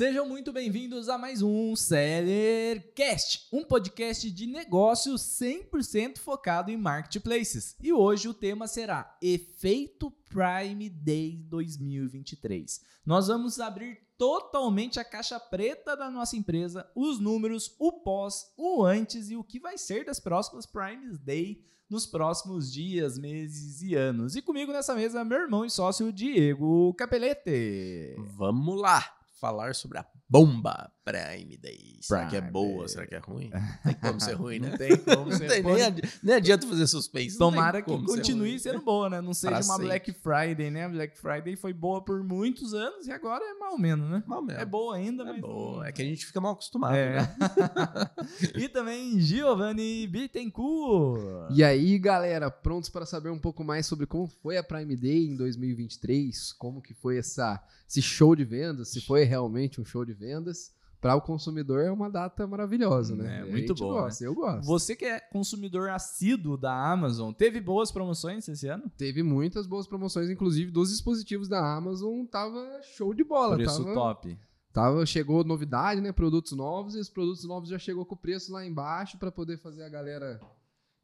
Sejam muito bem-vindos a mais um Sellercast, um podcast de negócios 100% focado em marketplaces. E hoje o tema será Efeito Prime Day 2023. Nós vamos abrir totalmente a caixa preta da nossa empresa, os números, o pós, o antes e o que vai ser das próximas Prime Day nos próximos dias, meses e anos. E comigo nessa mesa, meu irmão e sócio Diego Capelete. Vamos lá! Falar sobre a bomba Prime Day. Será Prime que é boa? Day. Será que é ruim? Tem como ser ruim, né? Não tem como ser Não tem, ruim. nem, adi- nem adianta fazer suspense. Tomara que ser continue ruim. sendo boa, né? Não seja Pra uma sempre. Black Friday, né? Black Friday foi boa por muitos anos e agora é mal menos, né? Mal mesmo. É boa ainda, É mas. boa. não- É que a gente fica mal acostumado. É. né? e também Giovanni Bittencourt. E aí, galera, prontos para saber um pouco mais sobre como foi a Prime Day em 2023? Como que foi essa, esse show de vendas? Se foi realmente um show de vendas? Para o consumidor é uma data maravilhosa, né? É, A muito boa, Gosta, Eu gosto. Você que é consumidor assíduo da Amazon, teve boas promoções esse ano? Teve muitas boas promoções, inclusive dos dispositivos da Amazon, tava show de bola. Preço tava, top. Tava, chegou novidade, né? Produtos novos, e os produtos novos já chegou com o preço lá embaixo para poder fazer a galera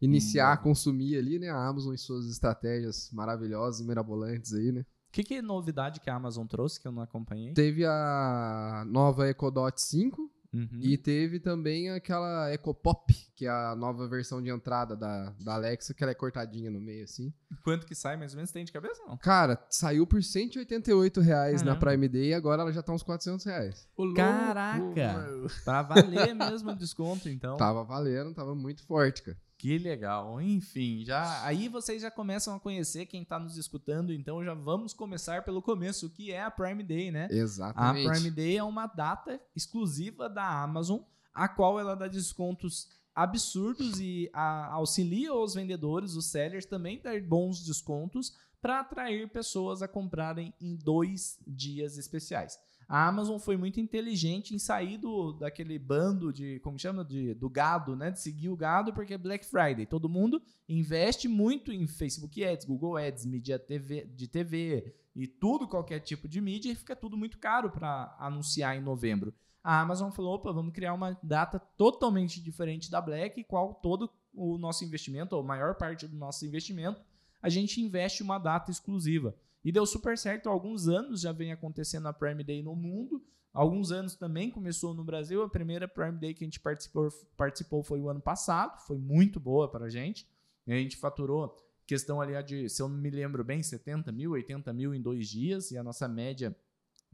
iniciar a consumir ali, né? A Amazon e suas estratégias maravilhosas e mirabolantes aí, né? O que, que é novidade que a Amazon trouxe que eu não acompanhei? Teve a nova EcoDot 5 Uhum. e teve também aquela EcoPop, que é a nova versão de entrada da, da Alexa, que ela é cortadinha no meio, assim. Quanto que sai mais ou menos? Tem de cabeça não? Cara, saiu por 188 reais na Caramba. Prime Day e agora ela já tá uns 400 reais. Caraca! Pra valer mesmo o desconto, então. Tava valendo, tava muito forte, cara. Que legal. Enfim, já aí vocês já começam a conhecer quem tá nos escutando, então já vamos começar pelo começo, que é a Prime Day, né? A Exatamente. Prime Day é uma data exclusiva da Amazon, a qual ela dá descontos absurdos e a- auxilia os vendedores, os sellers também dar bons descontos para atrair pessoas a comprarem em dois dias especiais. A Amazon foi muito inteligente em sair do, daquele bando de, como chama, de, do gado, né? De seguir o gado, porque é Black Friday. Todo mundo investe muito em Facebook Ads, Google Ads, mídia TV, de TV e tudo, qualquer tipo de mídia, e fica tudo muito caro para anunciar em novembro. A Amazon falou: opa, vamos criar uma data totalmente diferente da Black, qual todo o nosso investimento, ou maior parte do nosso investimento, a gente investe uma data exclusiva. E deu super certo, há alguns anos já vem acontecendo a Prime Day no mundo. Alguns anos também começou no Brasil. A primeira Prime Day que a gente participou, participou foi o ano passado, foi muito boa para a gente. A gente faturou questão ali de, se eu não me lembro bem, 70 mil, 80 mil em dois dias, e a nossa média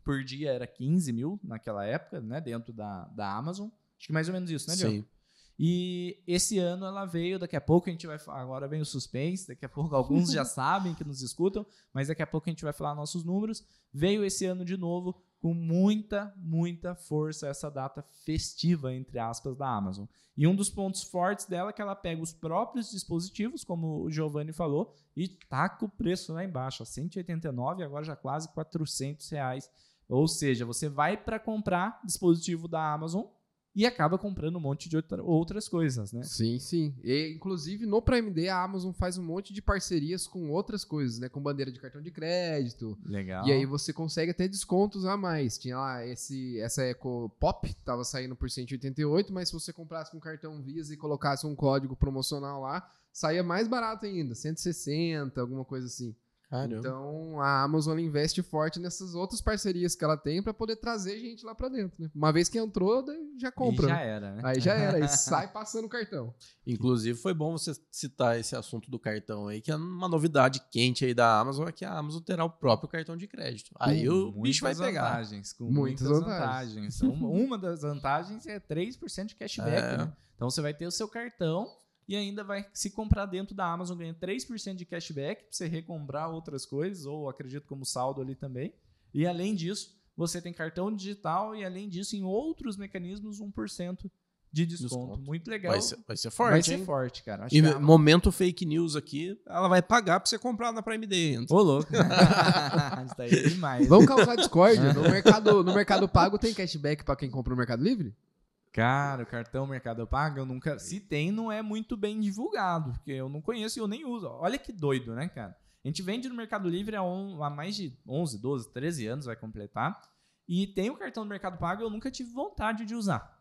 por dia era 15 mil naquela época, né, dentro da, da Amazon. Acho que mais ou menos isso, né, Diogo? Sim. E esse ano ela veio, daqui a pouco a gente vai falar, agora vem o suspense, daqui a pouco alguns já sabem que nos escutam, mas daqui a pouco a gente vai falar nossos números. Veio esse ano de novo com muita, muita força essa data festiva, entre aspas, da Amazon. E um dos pontos fortes dela é que ela pega os próprios dispositivos, como o Giovanni falou, e taca o preço lá embaixo, a 189, agora já quase 400 reais. Ou seja, você vai para comprar dispositivo da Amazon e acaba comprando um monte de outra- outras coisas, né? Sim, sim. E, inclusive, no Prime Day, a Amazon faz um monte de parcerias com outras coisas, né? Com bandeira de cartão de crédito. Legal. E aí você consegue até descontos a mais. Tinha lá esse, essa Eco Pop, tava saindo por 188, mas se você comprasse com cartão Visa e colocasse um código promocional lá, saía mais barato ainda, 160, alguma coisa assim. Caramba. Então a Amazon investe forte nessas outras parcerias que ela tem pra poder trazer gente lá pra dentro, né? Uma vez que entrou, já compra. E já né? era, né? Aí já era, aí sai passando o cartão. Inclusive, foi bom você citar esse assunto do cartão aí, que é uma novidade quente aí da Amazon, é que a Amazon terá o próprio cartão de crédito. Aí Com o bicho vai muitas pegar. Vantagens, com Muitas muitas, vantagens. vantagens. uma, uma das vantagens é 3% de cashback. É. né? Então você vai ter o seu cartão e ainda vai se comprar dentro da Amazon, ganha 3% de cashback para você recomprar outras coisas, ou acredito como saldo ali também. E além disso, você tem cartão digital e além disso, em outros mecanismos, 1% de desconto. Desconto. Muito legal. Vai ser, vai ser forte, Vai ser hein? forte, cara. Acho E momento fake news aqui, ela vai pagar pra você comprar na Prime Day. Ô, louco. Isso daí é demais. Vamos causar discórdia. No mercado, no mercado Pago tem cashback pra quem compra no Mercado Livre? Cara, o cartão Mercado Pago, eu nunca. Se tem, não é muito bem divulgado, porque eu não conheço e eu nem uso. Olha que doido, né, cara? A gente vende no Mercado Livre há, on- há mais de 11, 12, 13 anos, vai completar. E tem o cartão do Mercado Pago, eu nunca tive vontade de usar.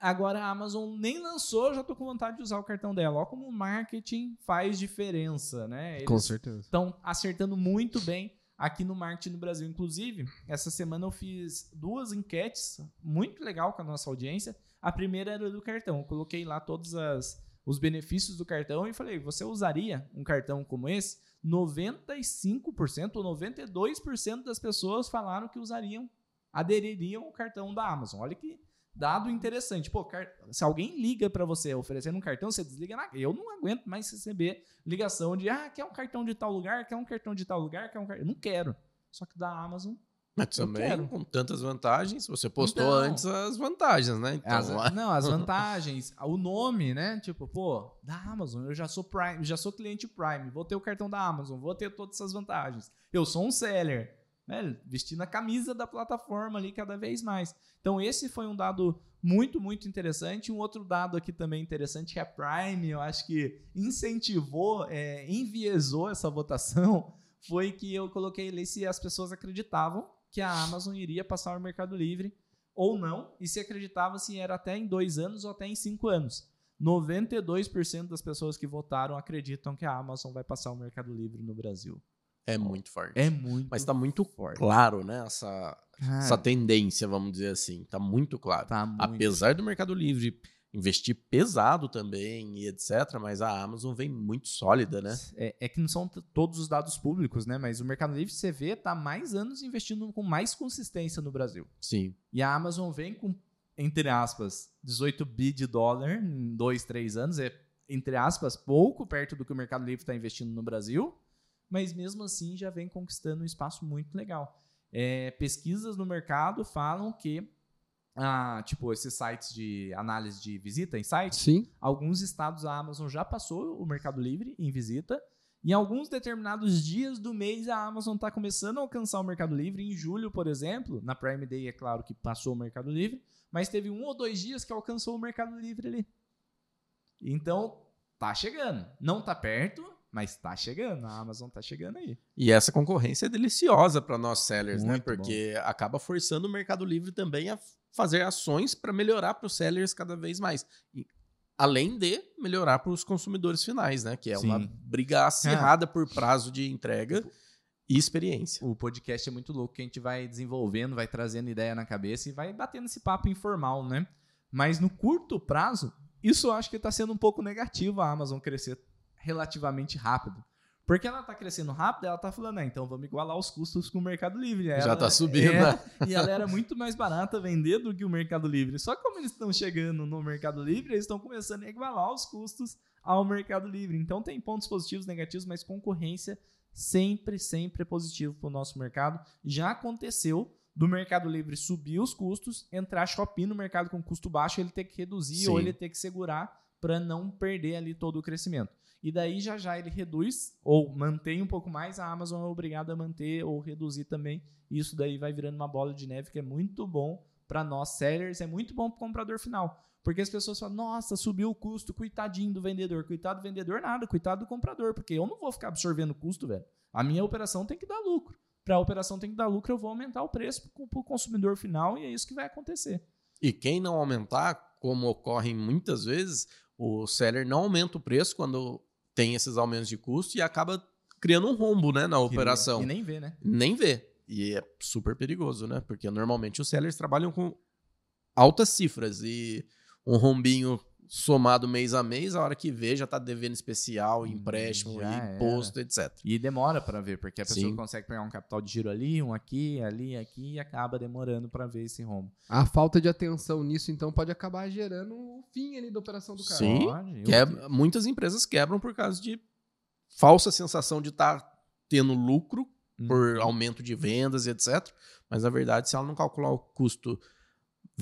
Agora a Amazon nem lançou, já tô com vontade de usar o cartão dela. Olha como o marketing faz diferença, né? Eles Com certeza. estão acertando muito bem aqui no marketing no Brasil. Inclusive, essa semana eu fiz duas enquetes muito legal com a nossa audiência. A primeira era do cartão. Eu coloquei lá todos as, os benefícios do cartão e falei: você usaria um cartão como esse? 95% ou 92% das pessoas falaram que usariam, adeririam ao cartão da Amazon. Olha que dado interessante. Pô, se alguém liga para você oferecendo um cartão, você desliga na. Eu não aguento mais receber ligação de ah, quer um cartão de tal lugar, quer um cartão de tal lugar, quer um cartão. Eu não quero. Só que da Amazon. Mas também, quero. com tantas vantagens, você postou Então. antes as vantagens, né? Então, As- não, as vantagens, o nome, né? Tipo, pô, da Amazon, eu já sou Prime, já sou cliente Prime, vou ter o cartão da Amazon, vou ter todas essas vantagens. Eu sou um seller, velho, vestindo a camisa da plataforma ali cada vez mais. Então, esse foi um dado muito, muito interessante. Um outro dado aqui também interessante é a Prime, eu acho que incentivou, é, enviesou essa votação, foi que eu coloquei ali se as pessoas acreditavam que a Amazon iria passar o Mercado Livre ou não, e se acreditava se era até em dois anos ou até em cinco anos. 92% das pessoas que votaram acreditam que a Amazon vai passar o Mercado Livre no Brasil. é muito forte. É muito Mas tá muito forte. claro, né? Essa, Cara, essa tendência, vamos dizer assim. Tá muito claro. tá muito. Apesar do Mercado Livre investir pesado também e etc., mas a Amazon vem muito sólida, né? É, é que não são todos os dados públicos, né? Mas o Mercado Livre, você vê, tá há mais anos investindo com mais consistência no Brasil. Sim. E a Amazon vem com, entre aspas, 18 bi de dólar em dois, três anos. É, entre aspas, pouco perto do que o Mercado Livre está investindo no Brasil. Mas mesmo assim já vem conquistando um espaço muito legal. É, pesquisas no mercado falam que, ah, tipo, esses sites de análise de visita, em sites, Sim. alguns estados a Amazon já passou o Mercado Livre em visita. Em alguns determinados dias do mês, a Amazon está começando a alcançar o Mercado Livre. Em julho, por exemplo, na Prime Day, é claro que passou o Mercado Livre, mas teve um ou dois dias que alcançou o Mercado Livre ali. Então, tá chegando. Não tá perto, mas tá chegando. A Amazon tá chegando aí. E essa concorrência é deliciosa para nós sellers, né? Muito Porque acaba forçando o Mercado Livre também a fazer ações para melhorar para os sellers cada vez mais. E, além de melhorar para os consumidores finais, né? Que é uma Sim. briga acirrada por prazo de entrega e experiência. O podcast é muito louco, que a gente vai desenvolvendo, vai trazendo ideia na cabeça e vai batendo esse papo informal, né? Mas no curto prazo, isso eu acho que está sendo um pouco negativo a Amazon crescer relativamente rápido. Porque ela está crescendo rápido, ela está falando, ah, então vamos igualar os custos com o Mercado Livre. Já Ela- tá subindo, é, né? E ela era muito mais barata vender do que o Mercado Livre. Só que como eles estão chegando no Mercado Livre, eles estão começando a igualar os custos ao Mercado Livre. Então tem pontos positivos, negativos, mas concorrência sempre, sempre é positivo para o nosso mercado. Já aconteceu do Mercado Livre subir os custos, entrar shopping no mercado com custo baixo, ele ter que reduzir Sim. ou ele ter que segurar para não perder ali todo o crescimento. E daí já já ele reduz ou mantém um pouco mais, a Amazon é obrigada a manter ou reduzir também. Isso daí vai virando uma bola de neve que é muito bom para nós sellers, é muito bom para o comprador final. Porque as pessoas falam, nossa, subiu o custo, coitadinho do vendedor. Coitado do vendedor, nada, coitado do comprador, porque eu não vou ficar absorvendo custo, velho. A minha operação tem que dar lucro. Para a operação tem que dar lucro, eu vou aumentar o preço para o consumidor final e é isso que vai acontecer. E quem não aumentar, como ocorre muitas vezes, o seller não aumenta o preço quando tem esses aumentos de custo e acaba criando um rombo né, na operação. E nem vê, né? Nem vê. E é super perigoso, né? Porque normalmente os sellers trabalham com altas cifras e um rombinho somado mês a mês, a hora que vê já tá devendo especial, empréstimo, Já imposto, etc. E demora para ver, porque a pessoa Sim. consegue pegar um capital de giro ali, um aqui, ali, aqui, e acaba demorando para ver esse rombo. A falta de atenção nisso, então, pode acabar gerando o fim ali da operação do cara. Sim. Pode, Que é- muitas empresas quebram por causa de falsa sensação de estar tendo lucro Uhum. por aumento de vendas e etc. Mas na verdade, se ela não calcular o custo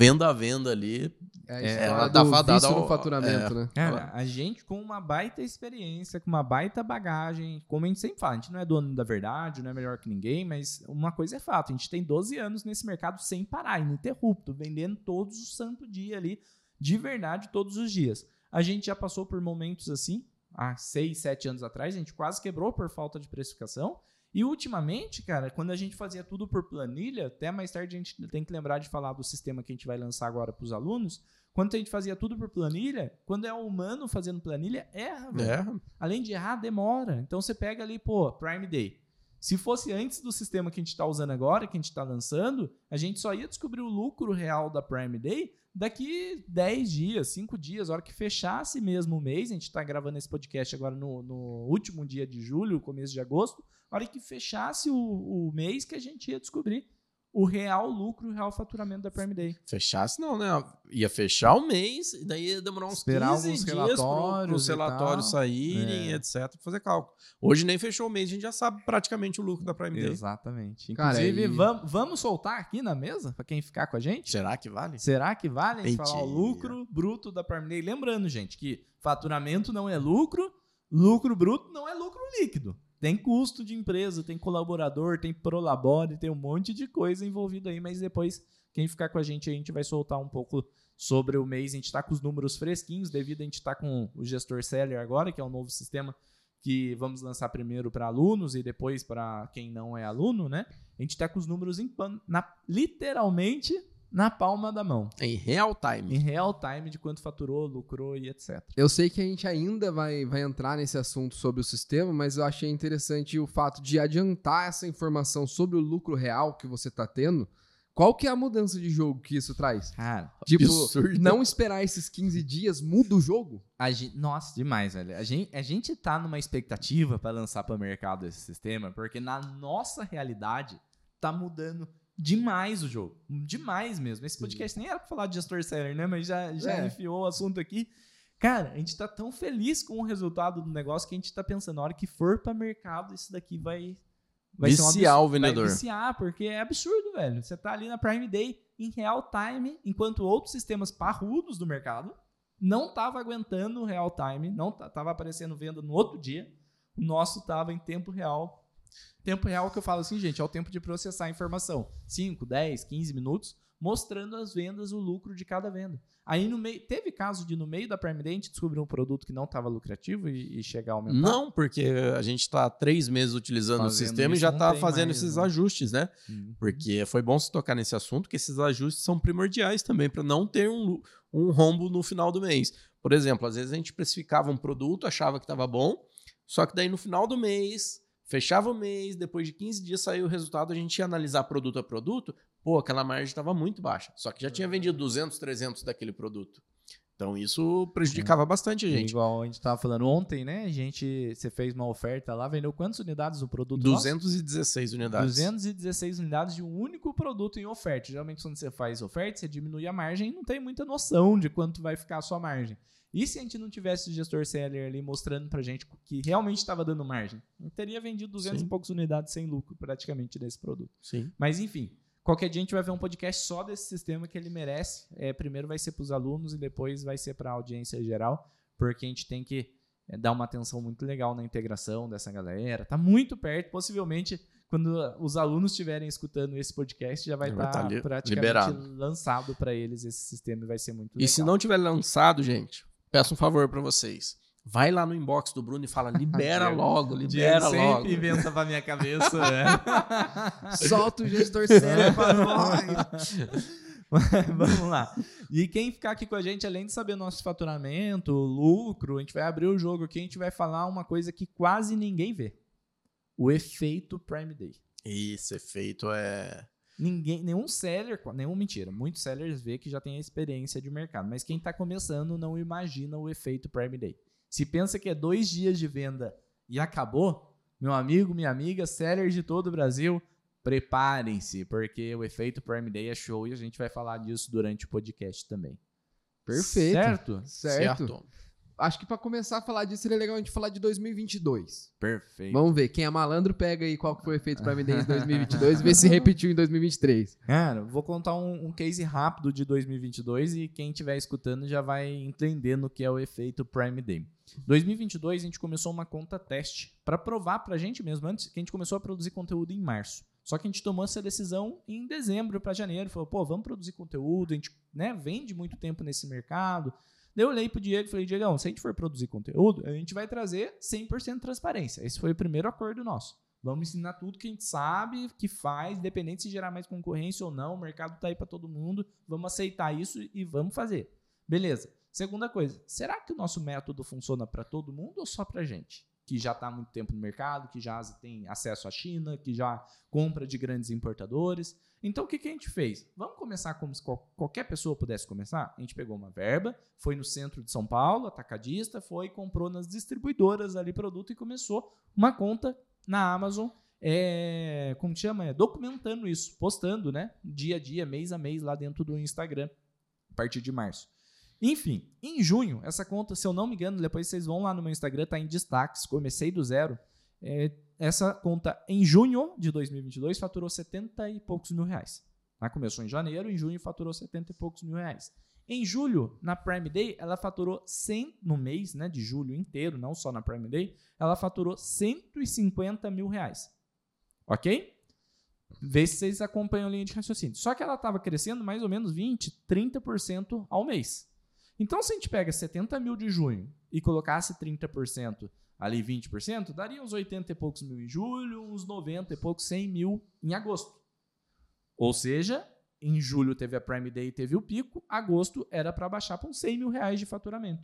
venda a venda ali, É a É, história ela tá fadada ao- no faturamento, né? Cara, a gente com uma baita experiência, com uma baita bagagem, como a gente sempre fala, a gente não é dono da verdade, não é melhor que ninguém, mas uma coisa é fato, a gente tem 12 anos nesse mercado sem parar, ininterrupto, vendendo todos os santo dia ali, de verdade, todos os dias. A gente já passou por momentos assim, há 6, 7 anos atrás, a gente quase quebrou por falta de precificação, E ultimamente, cara, quando a gente fazia tudo por planilha, até mais tarde a gente tem que lembrar de falar do sistema que a gente vai lançar agora para os alunos. Quando a gente fazia tudo por planilha, quando é humano fazendo planilha, erra, velho. É, Além de errar, demora. Então você pega ali, pô, Prime Day. Se fosse antes do sistema que a gente está usando agora, que a gente está lançando, a gente só ia descobrir o lucro real da Prime Day daqui 10 dias, 5 dias, hora que fechasse mesmo o mês. A gente está gravando esse podcast agora no, no último dia de julho, começo de agosto. Hora que fechasse o, o mês que a gente ia descobrir o real lucro, o real faturamento da Prime Day. fechasse não, né? Ia fechar o mês e daí ia demorar uns Esperar 15 alguns dias para os relatórios saírem, É. etc, pra fazer cálculo. Hoje nem fechou o mês, a gente já sabe praticamente o lucro da Prime Day. Exatamente. Cara, Inclusive, e- vam- vamos soltar aqui na mesa, para quem ficar com a gente? Será que vale? Será que vale a gente falar o lucro bruto da Prime Day? Lembrando, gente, que faturamento não é lucro, lucro bruto não é lucro líquido. Tem custo de empresa, tem colaborador, tem prolabore, tem um monte de coisa envolvida aí, mas depois, quem ficar com a gente a gente vai soltar um pouco sobre o mês. A gente está com os números fresquinhos, devido a gente estar com o gestor Seller agora, que é um novo sistema que vamos lançar primeiro para alunos e depois para quem não é aluno, né? A gente está com os números em pan- na, literalmente na palma da mão Em real time. em real time de quanto faturou, lucrou e etc. Eu sei que a gente ainda vai, vai entrar nesse assunto sobre o sistema, mas eu achei interessante o fato de adiantar essa informação sobre o lucro real que você tá tendo. Qual que é a mudança de jogo que isso traz? Cara, Tipo, Absurdo. não esperar esses 15 dias muda o jogo? a gente, nossa, demais, velho. A gente, a gente tá numa expectativa para lançar para o mercado esse sistema, porque na nossa realidade tá mudando demais o jogo. Demais mesmo. Esse podcast nem era pra falar de gestor seller, né? Mas já, já É. enfiou o assunto aqui. Cara, a gente tá tão feliz com o resultado do negócio que a gente tá pensando, na hora que for para mercado, isso daqui vai. Vai ser um Viciar absurdo. o vendedor. Vai viciar, porque é absurdo, velho. Você tá ali na Prime Day em real time, enquanto outros sistemas parrudos do mercado não tava aguentando o real time, não ta- tava aparecendo venda no outro dia. O nosso tava em tempo real. Tempo real que eu falo assim, gente, é o tempo de processar a informação. 5, 10, 15 minutos, mostrando as vendas, o lucro de cada venda. Aí no meio, teve caso de no meio da Prime Day a gente descobrir um produto que não estava lucrativo e, e chegar a aumentar. Não, porque a gente está três meses utilizando Fazendo o sistema e já está fazendo mais, esses né? ajustes, né? Hum. Porque foi bom se tocar nesse assunto, que esses ajustes são primordiais também para não ter um, um rombo no final do mês. Por exemplo, às vezes a gente precificava um produto, achava que estava bom, só que daí no final do mês, fechava o mês, depois de 15 dias saiu o resultado, a gente ia analisar produto a produto, pô, aquela margem estava muito baixa, só que já tinha vendido 200, 300 daquele produto. Então isso prejudicava bastante a gente. Igual a gente tava falando ontem, né? A gente, você fez uma oferta lá, vendeu quantas unidades do produto? nosso? 216 unidades. 216 unidades de um único produto em oferta. Geralmente, quando você faz oferta, você diminui a margem e não tem muita noção de quanto vai ficar a sua margem. E se a gente não tivesse o gestor seller ali mostrando pra gente que realmente estava dando margem? Não teria vendido 200 Sim. e poucas unidades sem lucro, praticamente, desse produto. Sim. Mas enfim, qualquer dia a gente vai ver um podcast só desse sistema que ele merece. É, primeiro vai ser para os alunos e depois vai ser para a audiência geral, porque a gente tem que é, dar uma atenção muito legal na integração dessa galera. Tá muito perto, possivelmente quando os alunos estiverem escutando esse podcast já vai estar tá li- praticamente liberado. lançado para eles esse sistema e vai ser muito legal. E se não tiver lançado, gente, peço um favor pra vocês. Vai lá no inbox do Bruno e fala: libera logo, Diego libera sempre logo. inventa pra minha cabeça, né? Solta o gestor sério pra nós. Vamos lá. E quem ficar aqui com a gente, além de saber nosso faturamento, lucro, a gente vai abrir o jogo aqui, a gente vai falar uma coisa que quase ninguém vê. O efeito Prime Day. Esse efeito é. Ninguém, nenhum seller, nenhum mentira, muitos sellers vê que já tem a experiência de mercado, mas quem está começando não imagina o efeito Prime Day. Se pensa que é dois dias de venda e acabou, meu amigo, minha amiga, sellers de todo o Brasil, preparem-se, porque o efeito Prime Day é show e a gente vai falar disso durante o podcast também. Perfeito. Certo? Certo. Acho que pra começar a falar disso seria legal a gente falar de 2022. Perfeito. Vamos ver, quem é malandro pega aí qual que foi o efeito Prime Day em 2022 e vê se repetiu em 2023. Cara, vou contar um, um case rápido de 2022 e quem estiver escutando já vai entendendo o que é o efeito Prime Day. 2022 a gente começou uma conta teste para provar pra gente mesmo antes que a gente começou a produzir conteúdo em março. Só que a gente tomou essa decisão em dezembro para janeiro, falou, pô, vamos produzir conteúdo, a gente, né, vende muito tempo nesse mercado. Daí eu olhei pro Diego e falei, Diegão, se a gente for produzir conteúdo, a gente vai trazer 100% transparência. Esse foi o primeiro acordo nosso. Vamos ensinar tudo que a gente sabe, que faz, independente se gerar mais concorrência ou não, o mercado tá aí para todo mundo, vamos aceitar isso e vamos fazer. Beleza. Segunda coisa, será que o nosso método funciona para todo mundo ou só para gente? Que já está há muito tempo no mercado, que já tem acesso à China, que já compra de grandes importadores. Então, o que, que a gente fez? Vamos começar como se qualquer pessoa pudesse começar? A gente pegou uma verba, foi no centro de São Paulo, atacadista, foi comprou nas distribuidoras ali produto e começou uma conta na Amazon, é, como chama? É, documentando isso, postando, né? Dia a dia, mês a mês lá dentro do Instagram, a partir de março. Enfim, em junho, essa conta, se eu não me engano, depois vocês vão lá no meu Instagram, tá em destaques, comecei do zero. É, essa conta, em junho de 2022, faturou 70 e poucos mil reais. Tá? Começou em janeiro, em junho faturou 70 e poucos mil reais. Em julho, na Prime Day, ela faturou 100 no mês, né, de julho inteiro, não só na Prime Day, ela faturou 150 mil reais. Ok? Vê se vocês acompanham a linha de raciocínio. Só que ela estava crescendo mais ou menos 20, 30% ao mês. Então, se a gente pega 70 mil de junho e colocasse 30%, ali 20%, daria uns 80 e poucos mil em julho, uns 90 e poucos, 100 mil em agosto. Ou seja, em julho teve a Prime Day teve o pico, agosto era para baixar para uns 100 mil reais de faturamento.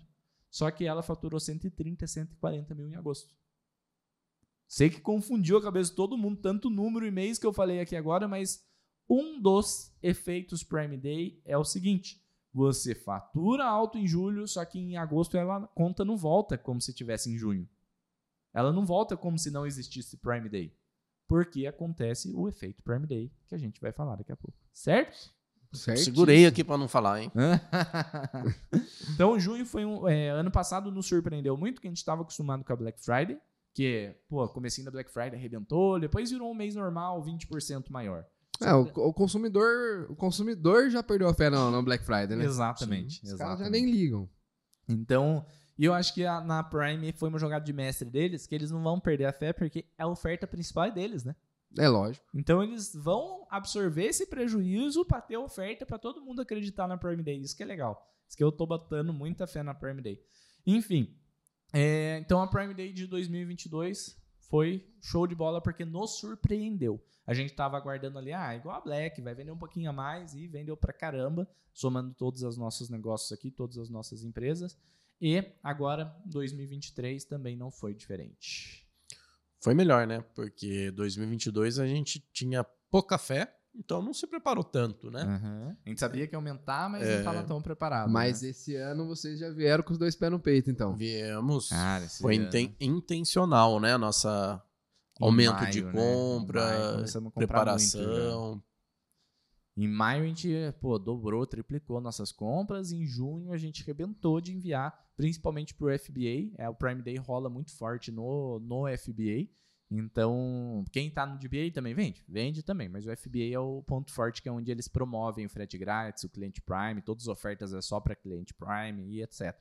Só que ela faturou 130, 140 mil em agosto. Sei que confundiu a cabeça de todo mundo, tanto número e mês que eu falei aqui agora, mas um dos efeitos Prime Day é o seguinte: você fatura alto em julho, só que em agosto ela a conta não volta como se tivesse em junho. Ela não volta como se não existisse Prime Day. Porque acontece o efeito Prime Day, que a gente vai falar daqui a pouco. Certo? Certo. Segurei aqui para não falar, hein? então, junho foi um. É, ano passado nos surpreendeu muito, que a gente estava acostumado com a Black Friday, que, pô, comecinho da Black Friday arrebentou, depois virou um mês normal, 20% maior. É, o, o, consumidor, o consumidor já perdeu a fé no, no Black Friday, né? Exatamente. Os caras já nem ligam. Então, e eu acho que a, na Prime foi uma jogada de mestre deles, que eles não vão perder a fé, porque a oferta principal é deles, né? É lógico. Então eles vão absorver esse prejuízo para ter oferta para todo mundo acreditar na Prime Day. Isso que é legal. Isso que eu tô botando muita fé na Prime Day. Enfim, é, então a Prime Day de 2022 foi show de bola porque nos surpreendeu. A gente estava aguardando ali, ah, igual a Black, vai vender um pouquinho a mais e vendeu para caramba, somando todos os nossos negócios aqui, todas as nossas empresas. E agora, 2023 também não foi diferente. Foi melhor, né? Porque 2022 a gente tinha pouca fé, então não se preparou tanto, né? Uhum. A gente sabia que ia aumentar, mas é... não estava tão preparado. Mas né? esse ano vocês já vieram com os dois pés no peito, então. Viemos. Cara, Foi inten intencional, né? A nossa Aumento maio, de né? compra, né? preparação. Muito, em maio a gente, pô, dobrou, triplicou nossas compras. Em junho a gente rebentou de enviar, principalmente para o FBA. É, o Prime Day rola muito forte no, no FBA. Então, quem está no DBA também vende? Vende também, mas o FBA é o ponto forte que é onde eles promovem o frete grátis, o cliente Prime, todas as ofertas é só para cliente Prime e etc.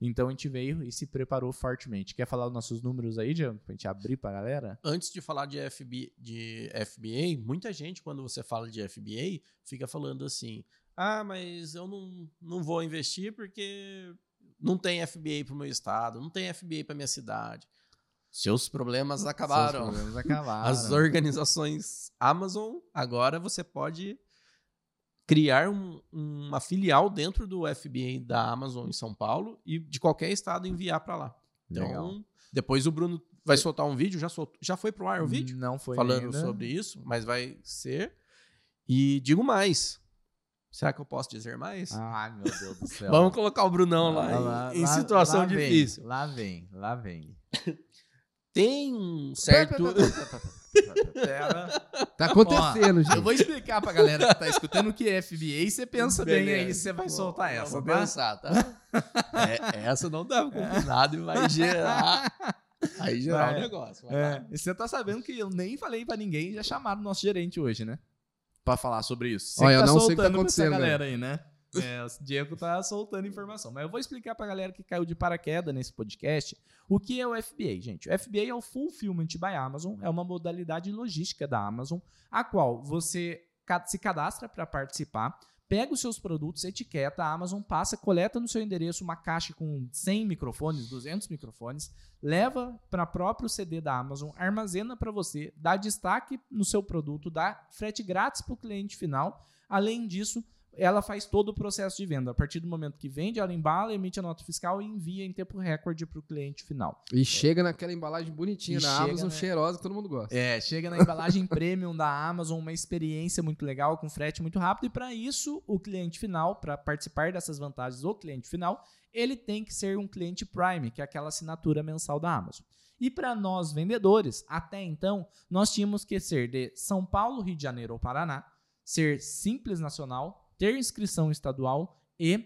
Então a gente veio e se preparou fortemente. Quer falar os nossos números aí, Diego? Pra gente abrir pra galera? Antes de falar de, FB, de FBA, muita gente, quando você fala de FBA, fica falando assim: ah, mas eu não, não vou investir porque não tem FBA pro meu estado, não tem FBA pra minha cidade. Seus problemas acabaram. Seus problemas acabaram. As organizações Amazon, agora você pode criar um, uma filial dentro do FBA da Amazon em São Paulo e de qualquer estado enviar para lá. Então, Legal. depois o Bruno vai soltar um vídeo, já, soltou, já foi pro ar o vídeo? Não foi Falando ainda. sobre isso, mas vai ser. E digo mais. Será que eu posso dizer mais? Ai, meu Deus do céu. Vamos colocar o Brunão lá, lá em, lá, situação lá difícil. Vem, lá vem, lá vem. Tem um certo. Tá acontecendo, Ó, gente. Eu vou explicar pra galera que tá escutando o que é FBA e você pensa Beleza. bem aí, você vai soltar essa, vou tá? pensar, tá? é, essa não tava combinado e vai gerar... Aí gerar o um negócio. É, e você tá sabendo que eu nem falei pra ninguém, já chamaram o nosso gerente hoje, né? Pra falar sobre isso. Você Olha, tá eu não sei o que tá acontecendo. galera aí, né? É, o Diego tá soltando informação. Mas eu vou explicar pra galera que caiu de paraquedas nesse podcast o que é o FBA, gente. O FBA é o Fulfillment by Amazon, é uma modalidade logística da Amazon, a qual você se cadastra para participar pega os seus produtos, etiqueta, a Amazon passa, coleta no seu endereço uma caixa com 100 microfones, 200 microfones, leva para próprio CD da Amazon, armazena para você, dá destaque no seu produto, dá frete grátis para o cliente final. Além disso, ela faz todo o processo de venda. A partir do momento que vende, ela embala, emite a nota fiscal e envia em tempo recorde para o cliente final. E chega naquela embalagem bonitinha E da Amazon, né? cheirosa, que todo mundo gosta. É, chega na embalagem premium da Amazon, uma experiência muito legal, com frete muito rápido. E para isso, o cliente final, para participar dessas vantagens, o cliente final, ele tem que ser um cliente Prime, que é aquela assinatura mensal da Amazon. E para nós vendedores, até então, nós tínhamos que ser de São Paulo, Rio de Janeiro ou Paraná, ser simples nacional, ter inscrição estadual e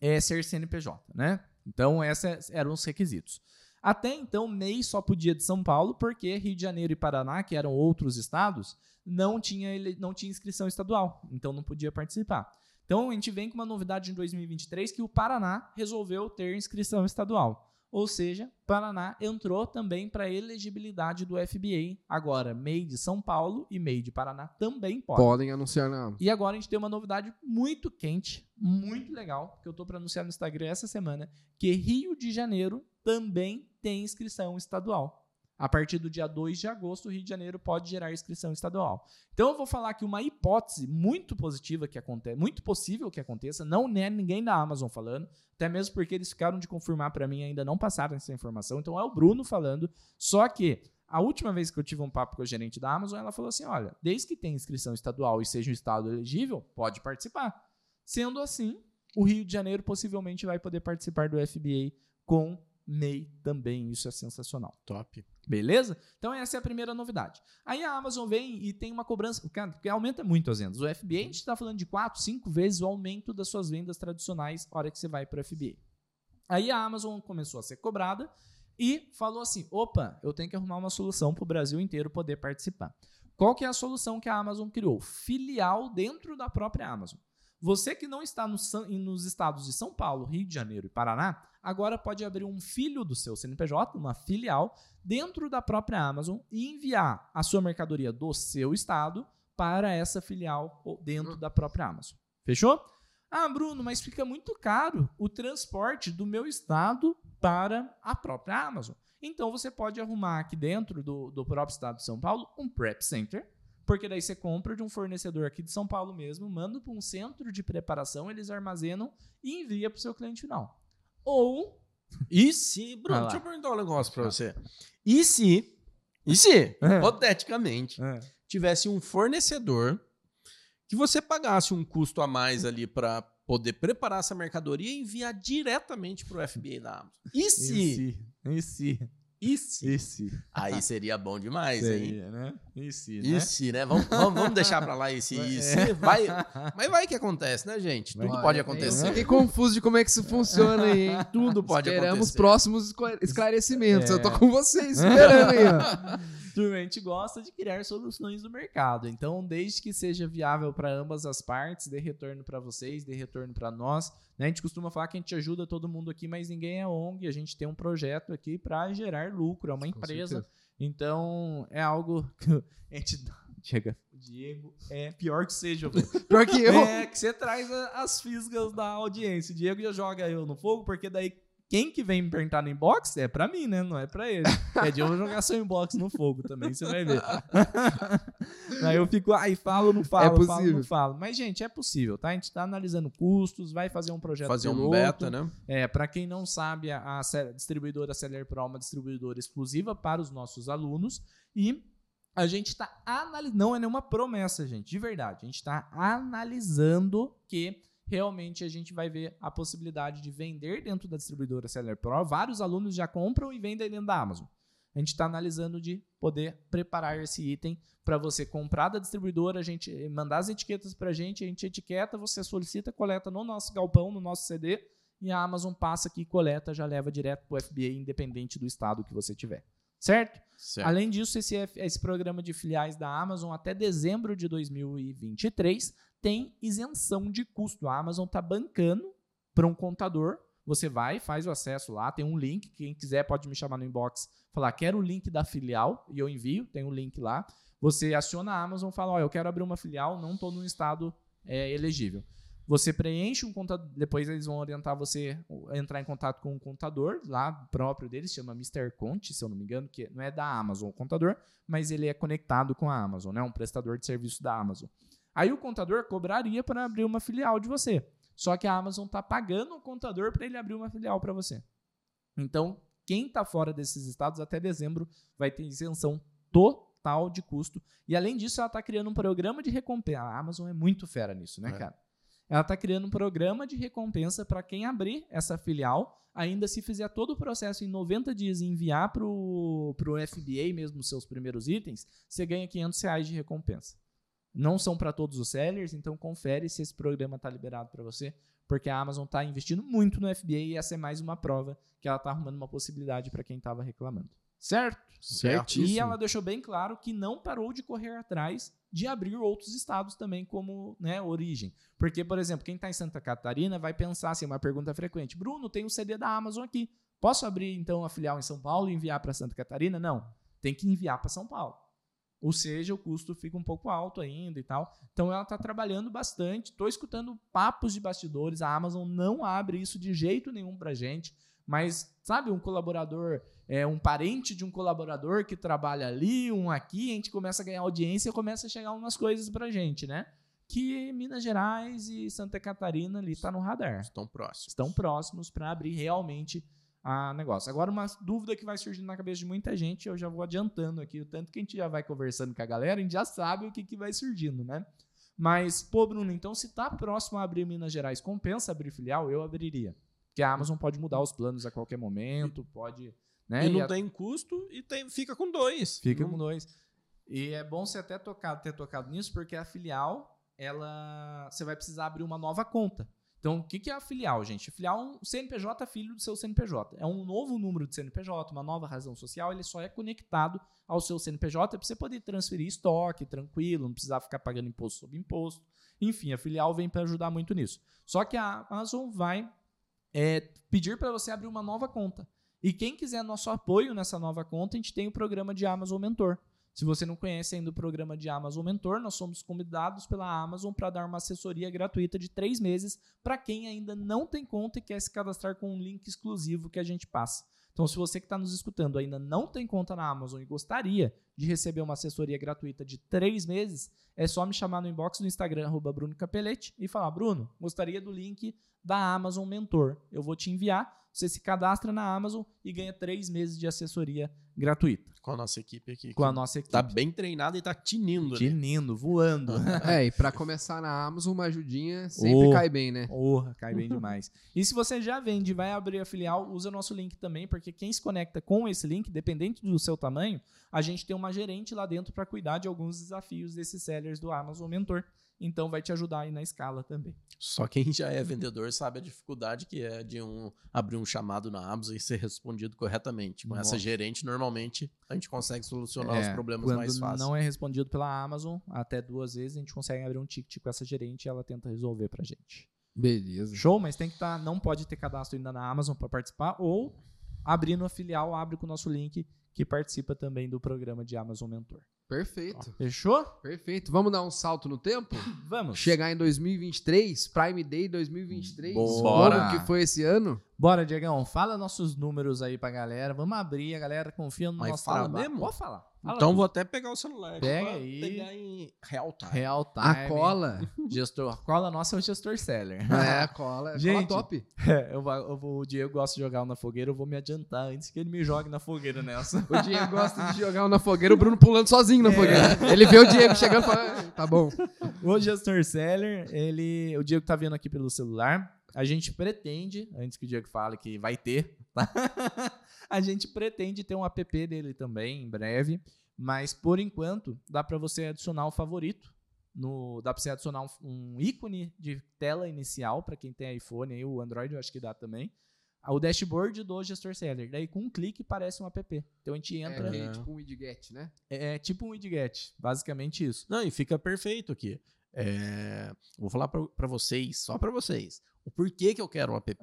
é, ser CNPJ, né? Então, esses eram os requisitos. Até então, MEI só podia de São Paulo, porque Rio de Janeiro e Paraná, que eram outros estados, não tinha, ele- não tinha inscrição estadual, então não podia participar. Então, a gente vem com uma novidade em 2023 que o Paraná resolveu ter inscrição estadual. Ou seja, Paraná entrou também para elegibilidade do FBA. Agora, MEI de São Paulo e MEI de Paraná também podem. Podem anunciar na. E agora a gente tem uma novidade muito quente, muito legal, que eu tô para anunciar no Instagram essa semana, que Rio de Janeiro também tem inscrição estadual. A partir do dia 2 de agosto, o Rio de Janeiro pode gerar inscrição estadual. Então eu vou falar aqui uma hipótese muito positiva que acontece, muito possível que aconteça, não é ninguém da Amazon falando, até mesmo porque eles ficaram de confirmar para mim ainda não passaram essa informação, então é o Bruno falando, só que a última vez que eu tive um papo com a gerente da Amazon, ela falou assim: olha, desde que tenha inscrição estadual e seja um estado elegível, pode participar. Sendo assim, o Rio de Janeiro possivelmente vai poder participar do FBA com MEI também. Isso é sensacional. Top. Beleza? Então essa é a primeira novidade. Aí a Amazon vem e tem uma cobrança, porque aumenta muito as vendas. O FBA a gente está falando de 4, 5 vezes o aumento das suas vendas tradicionais na hora que você vai para o FBA. Aí a Amazon começou a ser cobrada e falou assim: opa, eu tenho que arrumar uma solução para o Brasil inteiro poder participar. Qual que é a solução que a Amazon criou? Filial dentro da própria Amazon. Você que não está no nos estados de São Paulo, Rio de Janeiro e Paraná, agora pode abrir um filho do seu CNPJ, uma filial, dentro da própria Amazon e enviar a sua mercadoria do seu estado para essa filial dentro da própria Amazon. Fechou? Ah, Bruno, mas fica muito caro o transporte do meu estado para a própria Amazon. Então você pode arrumar aqui dentro do, do próprio estado de São Paulo um prep center, porque daí você compra de um fornecedor aqui de São Paulo mesmo, manda para um centro de preparação, eles armazenam e envia para o seu cliente final. Ou E se, Bruno, lá. deixa eu perguntar um negócio pra você. E se, e se, É. hipoteticamente, tivesse um fornecedor que você pagasse um custo a mais ali pra poder preparar essa mercadoria e enviar diretamente pro FBA da Amazon. E se? E se? E se? E se? Aí seria bom demais, hein? Seria, né? E se, E né? se, né? Vamos, vamos, vamos deixar pra lá esse e se. Vai, mas vai que acontece, né, gente? Tudo Olha, pode acontecer. fiquei confuso de como é que isso funciona aí, hein? Tudo pode Esperamos acontecer. próximos esclare- esclarecimentos. É. Eu tô com vocês esperando aí, ó. Gente gosta de criar soluções no mercado. Então, desde que seja viável para ambas as partes, dê retorno para vocês, dê retorno para nós. né? A gente costuma falar que a gente ajuda todo mundo aqui, mas ninguém é ONG. A gente tem um projeto aqui para gerar lucro, é uma Com empresa. certeza. Então, é algo que a gente. Chega. O Diego é pior que seja, velho. Pior que eu. É que você traz as fisgas da audiência. O Diego já joga eu no fogo, porque daí quem que vem me perguntar no inbox é pra mim, né? Não é pra ele. É de eu vou jogar seu inbox no fogo também, você vai ver. Aí eu fico, ai, falo, não falo, É falo, possível. não falo. Mas, gente, é possível, tá? A gente tá analisando custos, vai fazer um projeto Fazer um beta, né? É, para quem não sabe, a, distribuidora Celer Pro é uma distribuidora exclusiva para os nossos alunos e a gente está analisando, não é nenhuma promessa, gente, de verdade. A gente está analisando que realmente a gente vai ver a possibilidade de vender dentro da distribuidora Celer Pro. Vários alunos já compram e vendem dentro da Amazon. A gente está analisando de poder preparar esse item para você comprar da distribuidora, a gente mandar as etiquetas para a gente, a gente etiqueta, você solicita, coleta no nosso galpão, no nosso CD, e a Amazon passa aqui, coleta, já leva direto para o FBA, independente do estado que você tiver. Certo? Certo. Além disso, esse, esse programa de filiais da Amazon até dezembro de 2023 tem isenção de custo. A Amazon está bancando para um contador. Você vai, faz o acesso lá, tem um link. Quem quiser pode me chamar no inbox, falar quero o link da filial e eu envio. Tem um link lá. Você aciona a Amazon, fala, ó, eu quero abrir uma filial, não estou num estado é, elegível. Você preenche um contador, depois eles vão orientar você a entrar em contato com um contador lá próprio deles, chama Mr. Conte, se eu não me engano, que não é da Amazon o contador, mas ele é conectado com a Amazon, né? Um prestador de serviço da Amazon. Aí o contador cobraria para abrir uma filial de você. Só que a Amazon está pagando o contador para ele abrir uma filial para você. Então, quem está fora desses estados até dezembro vai ter isenção total de custo. E além disso, ela está criando um programa de recompensa. A Amazon é muito fera nisso, né, É. cara? Ela está criando um programa de recompensa para quem abrir essa filial, ainda se fizer todo o processo em 90 dias e enviar para o FBA mesmo os seus primeiros itens, você ganha 500 reais de recompensa. Não são para todos os sellers, então confere se esse programa está liberado para você, porque a Amazon está investindo muito no FBA e essa é mais uma prova que ela está arrumando uma possibilidade para quem estava reclamando. Certo? Certíssimo. E ela deixou bem claro que não parou de correr atrás de abrir outros estados também como né, origem. Porque, por exemplo, quem está em Santa Catarina vai pensar assim, uma pergunta frequente. Bruno, tem um CD da Amazon aqui. Posso abrir, então, a filial em São Paulo e enviar para Santa Catarina? Não. Tem que enviar para São Paulo. Ou seja, o custo fica um pouco alto ainda e tal. Então ela está trabalhando bastante. Estou escutando papos de bastidores. A Amazon não abre isso de jeito nenhum para gente. Mas, sabe, um colaborador, é um parente de um colaborador que trabalha ali, um aqui, a gente começa a ganhar audiência e começa a chegar umas coisas pra gente, né? Que Minas Gerais e Santa Catarina ali tá no radar. Estão próximos. Estão próximos para abrir realmente a negócio. Agora, uma dúvida que vai surgindo na cabeça de muita gente, eu já vou adiantando aqui, o tanto que a gente já vai conversando com a galera, a gente já sabe o que, que vai surgindo, né? Mas, pô, Bruno, então se tá próximo a abrir Minas Gerais, compensa abrir filial? Eu abriria. Porque a Amazon pode mudar os planos a qualquer momento, pode. Né? E não a- tem custo e tem, fica com dois. Fica Não- com dois. E é bom você até tocar, ter tocado nisso, porque a filial, ela. Você vai precisar abrir uma nova conta. Então, o que, é a filial, gente? A filial é um CNPJ filho do seu CNPJ. É um novo número de CNPJ, uma nova razão social, ele só é conectado ao seu CNPJ para você poder transferir estoque tranquilo, não precisar ficar pagando imposto sobre imposto. Enfim, a filial vem para ajudar muito nisso. Só que a Amazon vai é, pedir para você abrir uma nova conta. E quem quiser nosso apoio nessa nova conta, a gente tem o programa de Amazon Mentor. Se você não conhece ainda o programa de Amazon Mentor, nós somos convidados pela Amazon para dar uma assessoria gratuita de três meses para quem ainda não tem conta e quer se cadastrar com um link exclusivo que a gente passa. Então, se você que está nos escutando ainda não tem conta na Amazon e gostaria de receber uma assessoria gratuita de três meses, é só me chamar no inbox do Instagram, arroba Bruno Capelete, e falar, Bruno, gostaria do link da Amazon Mentor. Eu vou te enviar, você se cadastra na Amazon e ganha três meses de assessoria gratuita Com a nossa equipe aqui. com a que nossa equipe. Tá bem treinada e tá tinindo. ali. Tinindo, voando. É, e pra começar na Amazon, uma ajudinha sempre Oh. cai bem, né? Porra, cai bem demais. E se você já vende e vai abrir a filial, usa o nosso link também, porque quem se conecta com esse link, dependente do seu tamanho, a gente tem uma gerente lá dentro para cuidar de alguns desafios desses sellers do Amazon Mentor. Então vai te ajudar aí na escala também. Só quem já é vendedor sabe a dificuldade que é de um abrir um chamado na Amazon e ser respondido corretamente. Com essa Nossa. gerente, normalmente, a gente consegue solucionar os É, problemas quando mais fácil. não é respondido pela Amazon, até duas vezes a gente consegue abrir um ticket com essa gerente e ela tenta resolver pra gente. Beleza. Show, mas tem que estar, não pode ter cadastro ainda na Amazon para participar ou abrindo a filial, abre com o nosso link que participa também do programa de Amazon Mentor. Perfeito. Fechou? Perfeito. Vamos dar um salto no tempo? Vamos. Chegar em 2023, Prime Day 2023. Bora. Como que foi esse ano? Bora, Diegão, fala nossos números aí pra galera. Vamos abrir, a galera confia no Mas nosso fala trabalho. mesmo? Pode falar. Fala Então tudo. vou até pegar o celular. Pega aí. Pegar em real time. Real time. A cola. Gestor. A cola nossa é o gestor seller. é, a cola. É Gente. cola top. É, eu vou- eu vou- o Diego gosta de jogar na fogueira, eu vou me adiantar antes que ele me jogue na fogueira nessa. O Diego gosta de jogar um na fogueira, o Bruno pulando sozinho na fogueira. Ele vê o Diego chegando e fala, "Ah, tá bom. O gestor seller, ele, o Diego tá vendo aqui pelo celular. A gente pretende, antes que o Diego fale que vai ter, tá? a gente pretende ter um app dele também em breve, mas por enquanto dá para você adicionar o favorito. No, dá para você adicionar um, um ícone de tela inicial para quem tem iPhone e o Android, eu acho que dá também. O dashboard do gestor seller. Daí com um clique parece um app. Então a gente entra. É, É, tipo um widget, né? é tipo um widget, basicamente isso. Não, e fica perfeito aqui. É, vou falar pra, pra vocês, só pra vocês, o porquê que eu quero um app.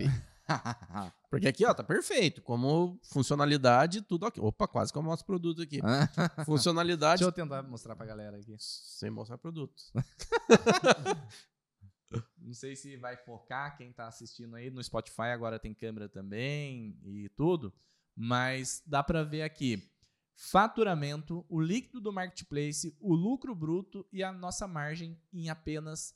Porque aqui, ó, tá perfeito. Como funcionalidade, tudo ok. Opa, quase que eu mostro produto aqui. Funcionalidade Deixa eu tentar mostrar pra galera aqui. sem mostrar produto. Não sei se vai focar quem tá assistindo aí no Spotify, agora tem câmera também e tudo, mas dá para ver aqui faturamento, o líquido do marketplace, o lucro bruto e a nossa margem em apenas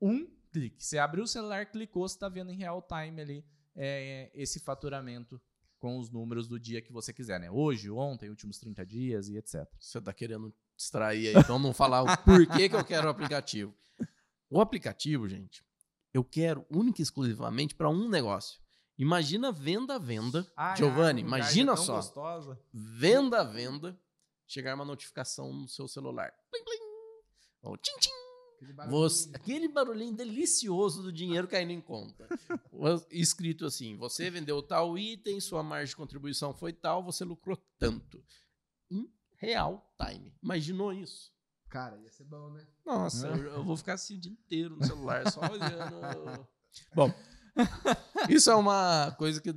um clique. Você abriu o celular, clicou, você está vendo em real time ali é, esse faturamento com os números do dia que você quiser, né? Hoje, ontem, últimos 30 dias e etc. Você tá querendo distrair aí, então não falar o porquê que eu quero o aplicativo. O aplicativo, gente, eu quero única e exclusivamente para um negócio. Imagina venda venda. Ai, Giovanni, imagina é só. gostosa. Venda venda. Chegar uma notificação no seu celular. Plim, plim. Ou tchim, tchim. Aquele barulhinho. Você- aquele barulhinho delicioso do dinheiro caindo em conta. Escrito assim: você vendeu tal item, sua margem de contribuição foi tal, você lucrou tanto. Em real time. Imaginou isso? Cara, ia ser bom, né? Nossa, eu, eu vou ficar assim o dia inteiro no celular, só olhando. Bom, isso é uma coisa que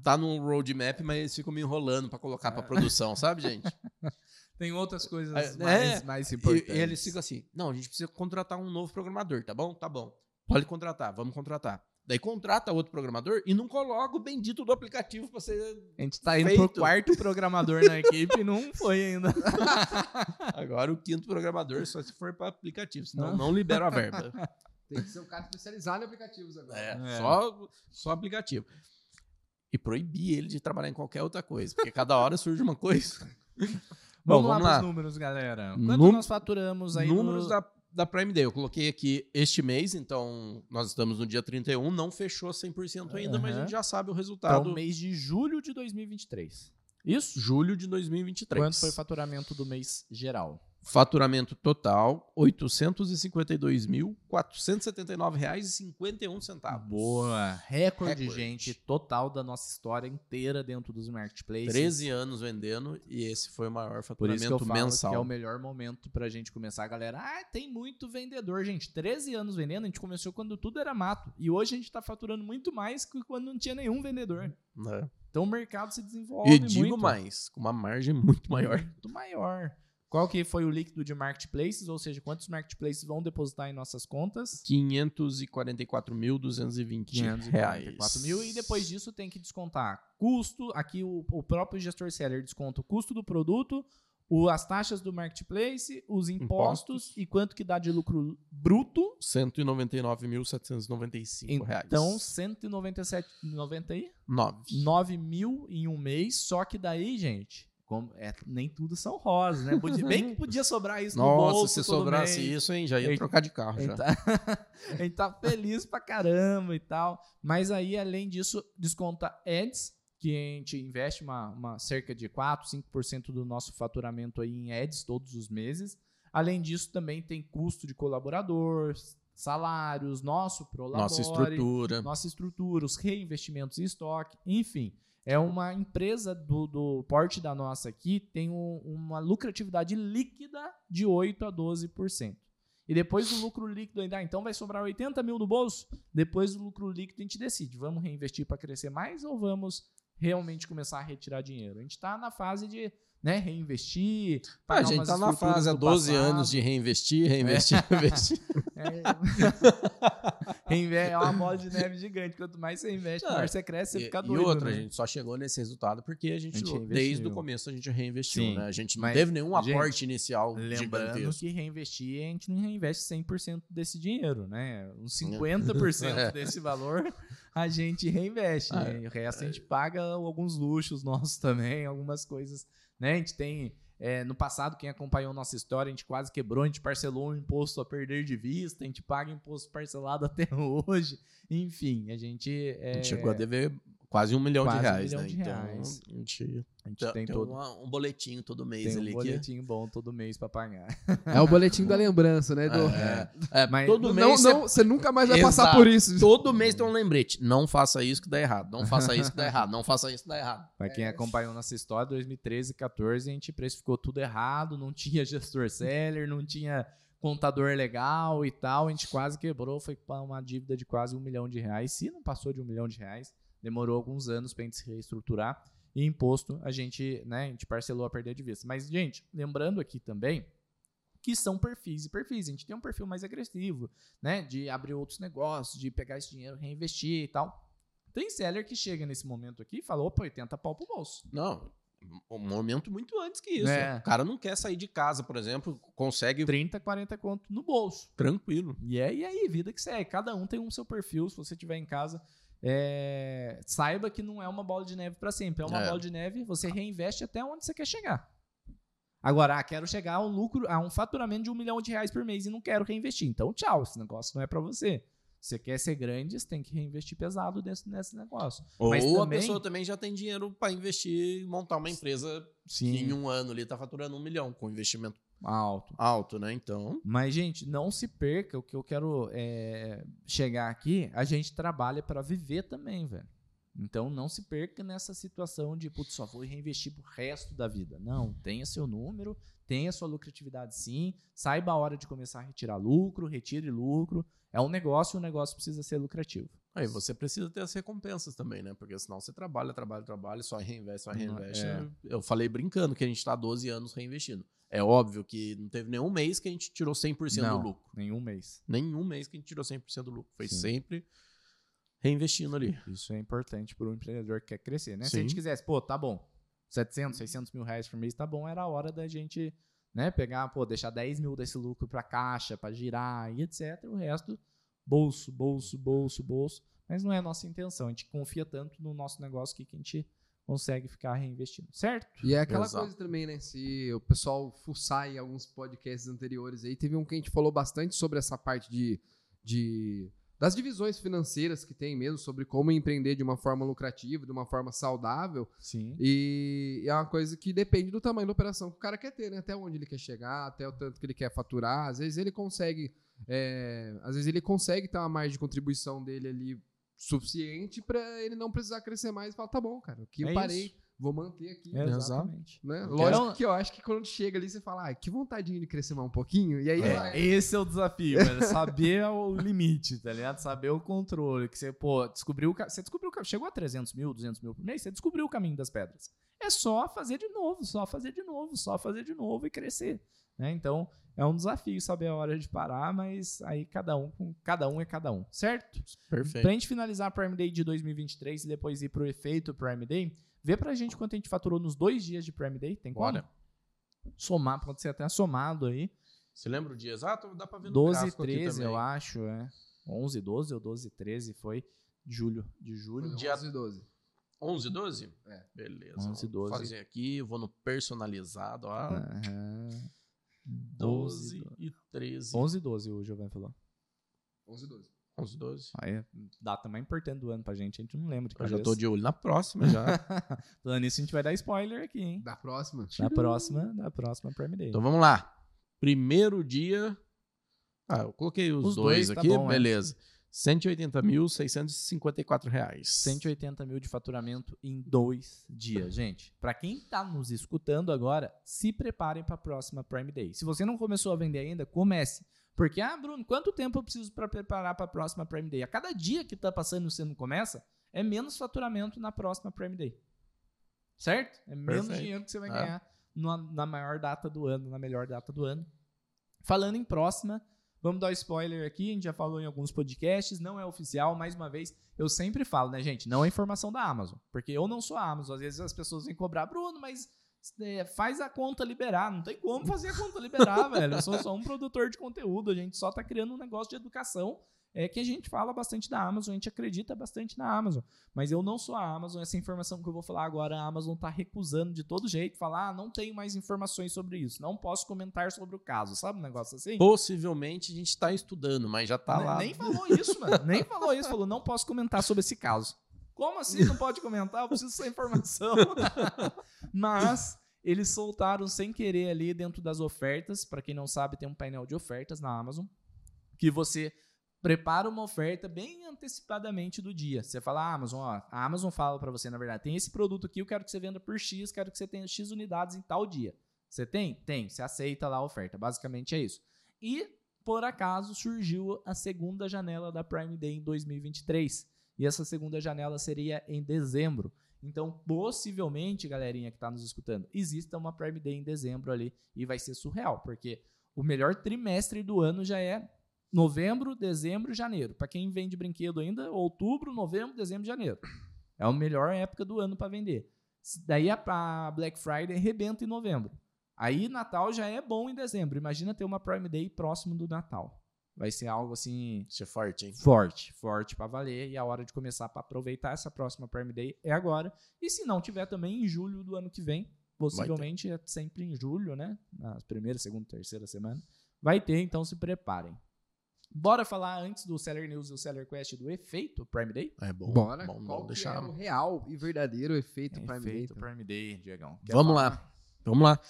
tá no roadmap, mas eles ficam me enrolando pra colocar pra produção, sabe, gente? Tem outras coisas É, mais, mais E, importantes. e eles ficam assim: não, a gente precisa contratar um novo programador, tá bom? Tá bom. Pode contratar, vamos contratar. Daí contrata outro programador e não coloca o bendito do aplicativo pra ser. A gente tá indo Feito. pro quarto programador na equipe e não foi ainda. Agora o quinto programador só se for pra aplicativo, senão Ah. não libera a verba. Tem que ser um cara especializado em aplicativos agora. É, É. Só, só aplicativo. E proibir ele de trabalhar em qualquer outra coisa, porque cada hora surge uma coisa. Bom, Vamos, vamos lá lá. pros números, galera. Quanto Num- nós faturamos aí Números no... da, da Prime Day. Eu coloquei aqui este mês, então nós estamos no dia 31, não fechou 100% ainda, mas a gente já sabe o para resultado. o mês de julho de 2023. Isso? Julho de 2023. Quanto foi o faturamento do mês geral? Faturamento total, R$ 852.479,51. Boa. Recorde, Recorde. gente, total da nossa história inteira dentro dos marketplaces. 13 anos vendendo e esse foi o maior Por isso que eu faturamento falo mensal. que é o melhor momento pra gente começar. A galera, ah, tem muito vendedor, gente. 13 anos vendendo, a gente começou quando tudo era mato. E hoje a gente tá faturando muito mais que quando não tinha nenhum vendedor. né? Então o mercado se desenvolve E digo muito. mais, com uma margem muito maior. Muito maior. Qual que foi o líquido de marketplaces? Ou seja, quantos marketplaces vão depositar em nossas contas? 544.220 reais. 544 mil. E depois disso tem que descontar custo. Aqui o, o próprio gestor seller desconta o custo do produto, o- as taxas do marketplace, os impostos, Impostos. e quanto que dá de lucro bruto. 199.795 reais. Então, 197, 90 aí? 9. 9 mil em um mês. Só que daí, gente, como é, nem tudo são rosas, né? Podia- bem que podia sobrar isso no Nossa, bolso se todo sobrasse mês. isso, hein, já ia Eita. trocar de carro A já. tá, gente tá feliz pra caramba e tal. Mas aí, além disso, desconta ads, que a gente investe uma, uma cerca de 4, 5% do nosso faturamento aí em ads todos os meses. Além disso, também tem custo de colaborador, salários, nosso prolabore, Nossa estrutura. nossa estrutura, os reinvestimentos em estoque, enfim. É uma empresa do, do porte da nossa aqui, tem um- uma lucratividade líquida de 8 a 12%. E depois do lucro líquido ainda, ah, então vai sobrar 80 mil no bolso. Depois do lucro líquido a gente decide, vamos reinvestir para crescer mais ou vamos realmente começar a retirar dinheiro? A gente está na fase de né, reinvestir. Ah, a gente umas tá na fase há do 12 passado. anos de reinvestir, reinvestir, reinvestir. É, é uma bola de neve gigante. Quanto mais você investe, Ah, mais você cresce, você E, fica e doido. outra, né? a gente só chegou nesse resultado porque a gente, A gente desde o começo, a gente reinvestiu, Sim, né? A gente não teve nenhum gente, aporte inicial Lembrando gigantesco. que reinvestir, a gente não reinveste 100% desse dinheiro, né? Uns 50% É. desse valor a gente reinveste. Ah, né? E o resto a gente paga alguns luxos nossos também, algumas coisas. Né? A gente tem. É, no passado, quem acompanhou nossa história, a gente quase quebrou, a gente parcelou um imposto a perder de vista, a gente paga imposto parcelado até hoje. Enfim, a gente. é, A gente chegou a dever quase um milhão Quase de um reais, milhão né? de então, reais. a gente a gente tem, tem, tem todo. uma- um boletinho todo mês Tem ali um boletim bom todo mês pra pagar. É o boletim da lembrança, né, que... Edu? É, é, Mas- todo Não, mês não, você- você nunca mais vai passar Exato. por isso. Todo mês tem um lembrete. Não faça isso que dá errado. Não faça isso que dá errado. Não faça isso que dá errado. Pra quem acompanhou nossa história, 2013 e 14, a gente precificou tudo errado, não tinha gestor seller, não tinha contador legal e tal. A gente quase quebrou, foi pra uma dívida de quase um milhão de reais. Se não passou de um milhão de reais, demorou alguns anos pra gente se reestruturar. E imposto, a gente, né, a gente parcelou a perder de vista. Mas, gente, lembrando aqui também que são perfis e perfis. A gente tem um perfil mais agressivo, né? De abrir outros negócios, de pegar esse dinheiro, reinvestir e tal. Tem seller que chega nesse momento aqui e fala, opa, 80 pau pro bolso. Não, um momento muito antes que isso. É. O cara não quer sair de casa, por exemplo, consegue 30, 40 conto no bolso. tranquilo. E é e aí, vida que segue. Cada um tem um seu perfil. Se você tiver em casa, é, saiba que não é uma bola de neve para sempre. É uma É. bola de neve, você reinveste até onde você quer chegar. Agora, ah, quero chegar a um lucro, a um faturamento de um milhão de reais por mês e não quero reinvestir. Então, tchau, esse negócio não é para você. Você quer ser grande, você tem que reinvestir pesado nesse, nesse negócio. Ou Mas a também- pessoa também já tem dinheiro para investir e montar uma empresa que em um ano ali tá faturando um milhão com investimento alto. alto, né? Então, Mas, gente, não se perca. O que eu quero é, chegar aqui, a gente trabalha para viver também, velho. Então, não se perca nessa situação de, putz, só vou reinvestir pro resto da vida. Não, tenha seu número, tenha sua lucratividade sim, saiba a hora de começar a retirar lucro, retire lucro. É um negócio e o negócio precisa ser lucrativo. aí você precisa ter as recompensas também, né? Porque senão você trabalha, trabalha, trabalha, só reinveste, só reinveste. é. Eu falei brincando que a gente tá há 12 anos reinvestindo. É óbvio que não teve nenhum mês que a gente tirou 100% Não, do lucro. nenhum mês. Nenhum mês que a gente tirou 100% do lucro. Foi Sim. sempre reinvestindo ali. Isso é importante para um empreendedor que quer crescer, né? Se Sim. a gente quisesse, pô, tá bom, 700, 600 mil reais por mês, tá bom, era a hora da gente, né, pegar, pô, deixar 10 mil desse lucro para caixa, para girar e etc. O resto, bolso, bolso, bolso, bolso. Mas não é a nossa intenção. A gente confia tanto no nosso negócio que a gente consegue ficar reinvestindo, certo? E é aquela Exato. coisa também, né? Se o pessoal fuçar em alguns podcasts anteriores aí, teve um que a gente falou bastante sobre essa parte de, de das divisões financeiras que tem mesmo, sobre como empreender de uma forma lucrativa, de uma forma saudável. Sim. E é uma coisa que depende do tamanho da operação que o cara quer ter, né? Até onde ele quer chegar, até o tanto que ele quer faturar. Às vezes ele consegue. é, às vezes ele consegue ter uma margem de contribuição dele ali suficiente pra ele não precisar crescer mais e falar, tá bom, cara, aqui eu É parei, isso. vou manter aqui. Exatamente. Né? Eu Lógico quero- que eu acho que quando chega ali, você fala, ah, que vontade de crescer mais um pouquinho. E aí vai. É, esse é o desafio. Saber o limite, tá ligado? Saber o controle. Que você, pô, descobriu. Você descobriu. Chegou a 300 mil, 200 mil por mês, você descobriu o caminho das pedras. É só fazer de novo, só fazer de novo, só fazer de novo e crescer. Né? Então, é um desafio saber a hora de parar, mas aí cada um, com- cada um é cada um, certo? Perfeito. Pra gente finalizar a Prime Day de 2023 e depois ir pro efeito Prime Day, vê pra gente quanto a gente faturou nos dois dias de Prime Day. Tem como? Bora. Somar, pode ser até somado aí. Você lembra o dia exato? Dá pra ver no 12 e gráfico aqui 13, também. eu acho, é. 11, 12 ou 12 e 13 foi de julho. De julho. Dia- 11 e 12. 11 e 12? É. Beleza. 11 e 12. Vou fazer aqui, vou no personalizado, ó. Aham. 12 e 13. 11 e 12 o Giovanni falou. 11 e 12. 11 e 12. Aí, é data mais importante do ano pra gente, a gente não lembra de Eu já cabeça. tô de olho na próxima já. Falando nisso, a gente vai dar spoiler aqui, hein? Da próxima. Da próxima, da próxima Prime Day. então vamos lá. Primeiro dia. Ah, eu coloquei os, Os dois, dois, tá aqui, bom, é. Beleza. 180.654 reais. 180 mil de faturamento em dois dias. Gente, pra quem tá nos escutando agora, se preparem pra próxima Prime Day. Se você não começou a vender ainda, comece. Porque, ah, Bruno, quanto tempo eu preciso pra preparar pra próxima Prime Day? A cada dia que tá passando e você não começa, é menos faturamento na próxima Prime Day. Certo? É menos Perfeito. dinheiro que você vai É. ganhar na, na maior data do ano, na melhor data do ano. Falando em próxima, vamos dar spoiler aqui, a gente já falou em alguns podcasts, não é oficial, mais uma vez, eu sempre falo, né, gente, não é informação da Amazon, porque eu não sou a Amazon, às vezes as pessoas vêm cobrar, Bruno, mas faz a conta liberar, não tem como fazer a conta liberar, velho, eu sou só um produtor de conteúdo, a gente só tá criando um negócio de educação, é que a gente fala bastante da Amazon, a gente acredita bastante na Amazon, mas eu não sou a Amazon, essa informação que eu vou falar agora, a Amazon tá recusando de todo jeito, falar, ah, não tenho mais informações sobre isso, não posso comentar sobre o caso, sabe um negócio assim? Possivelmente a gente tá estudando, mas já tá Ne- lá. Nem falou isso, mano. Nem falou isso. Falou, não posso comentar sobre esse caso. Como assim não pode comentar? Eu preciso dessa informação. Mas eles soltaram sem querer ali dentro das ofertas. Pra quem não sabe, tem um painel de ofertas na Amazon. Que você prepara uma oferta bem antecipadamente do dia. Você fala, ah, Amazon, ó, a Amazon fala pra você, na verdade, tem esse produto aqui, eu quero que você venda por X, quero que você tenha X unidades em tal dia. Você tem? Tem. Você aceita lá a oferta. Basicamente é isso. E por acaso surgiu a segunda janela da Prime Day em 2023. E essa segunda janela seria em dezembro. Então, possivelmente, galerinha que está nos escutando, exista uma Prime Day em dezembro ali e vai ser surreal, porque o melhor trimestre do ano já é novembro, dezembro, janeiro. Para quem vende brinquedo ainda, outubro, novembro, dezembro, janeiro. É a melhor época do ano para vender. Daí a Black Friday arrebenta em novembro. Aí Natal já é bom em dezembro. Imagina ter uma Prime Day próximo do Natal. Vai ser algo assim. Isso é forte, hein? Forte, forte para valer. E a hora de começar para aproveitar essa próxima Prime Day é agora. E se não tiver também em julho do ano que vem, possivelmente é sempre em julho, né? Na primeira, segunda, terceira semana. Vai ter, então se preparem. Bora falar antes do Seller News e o Seller Quest do efeito Prime Day? É bom. Bora. Bom, Qual bom deixar. é o real e verdadeiro efeito Prime Day? Efeito Prime Day, Diegão. Quer Vamos falar? lá. Vamos lá.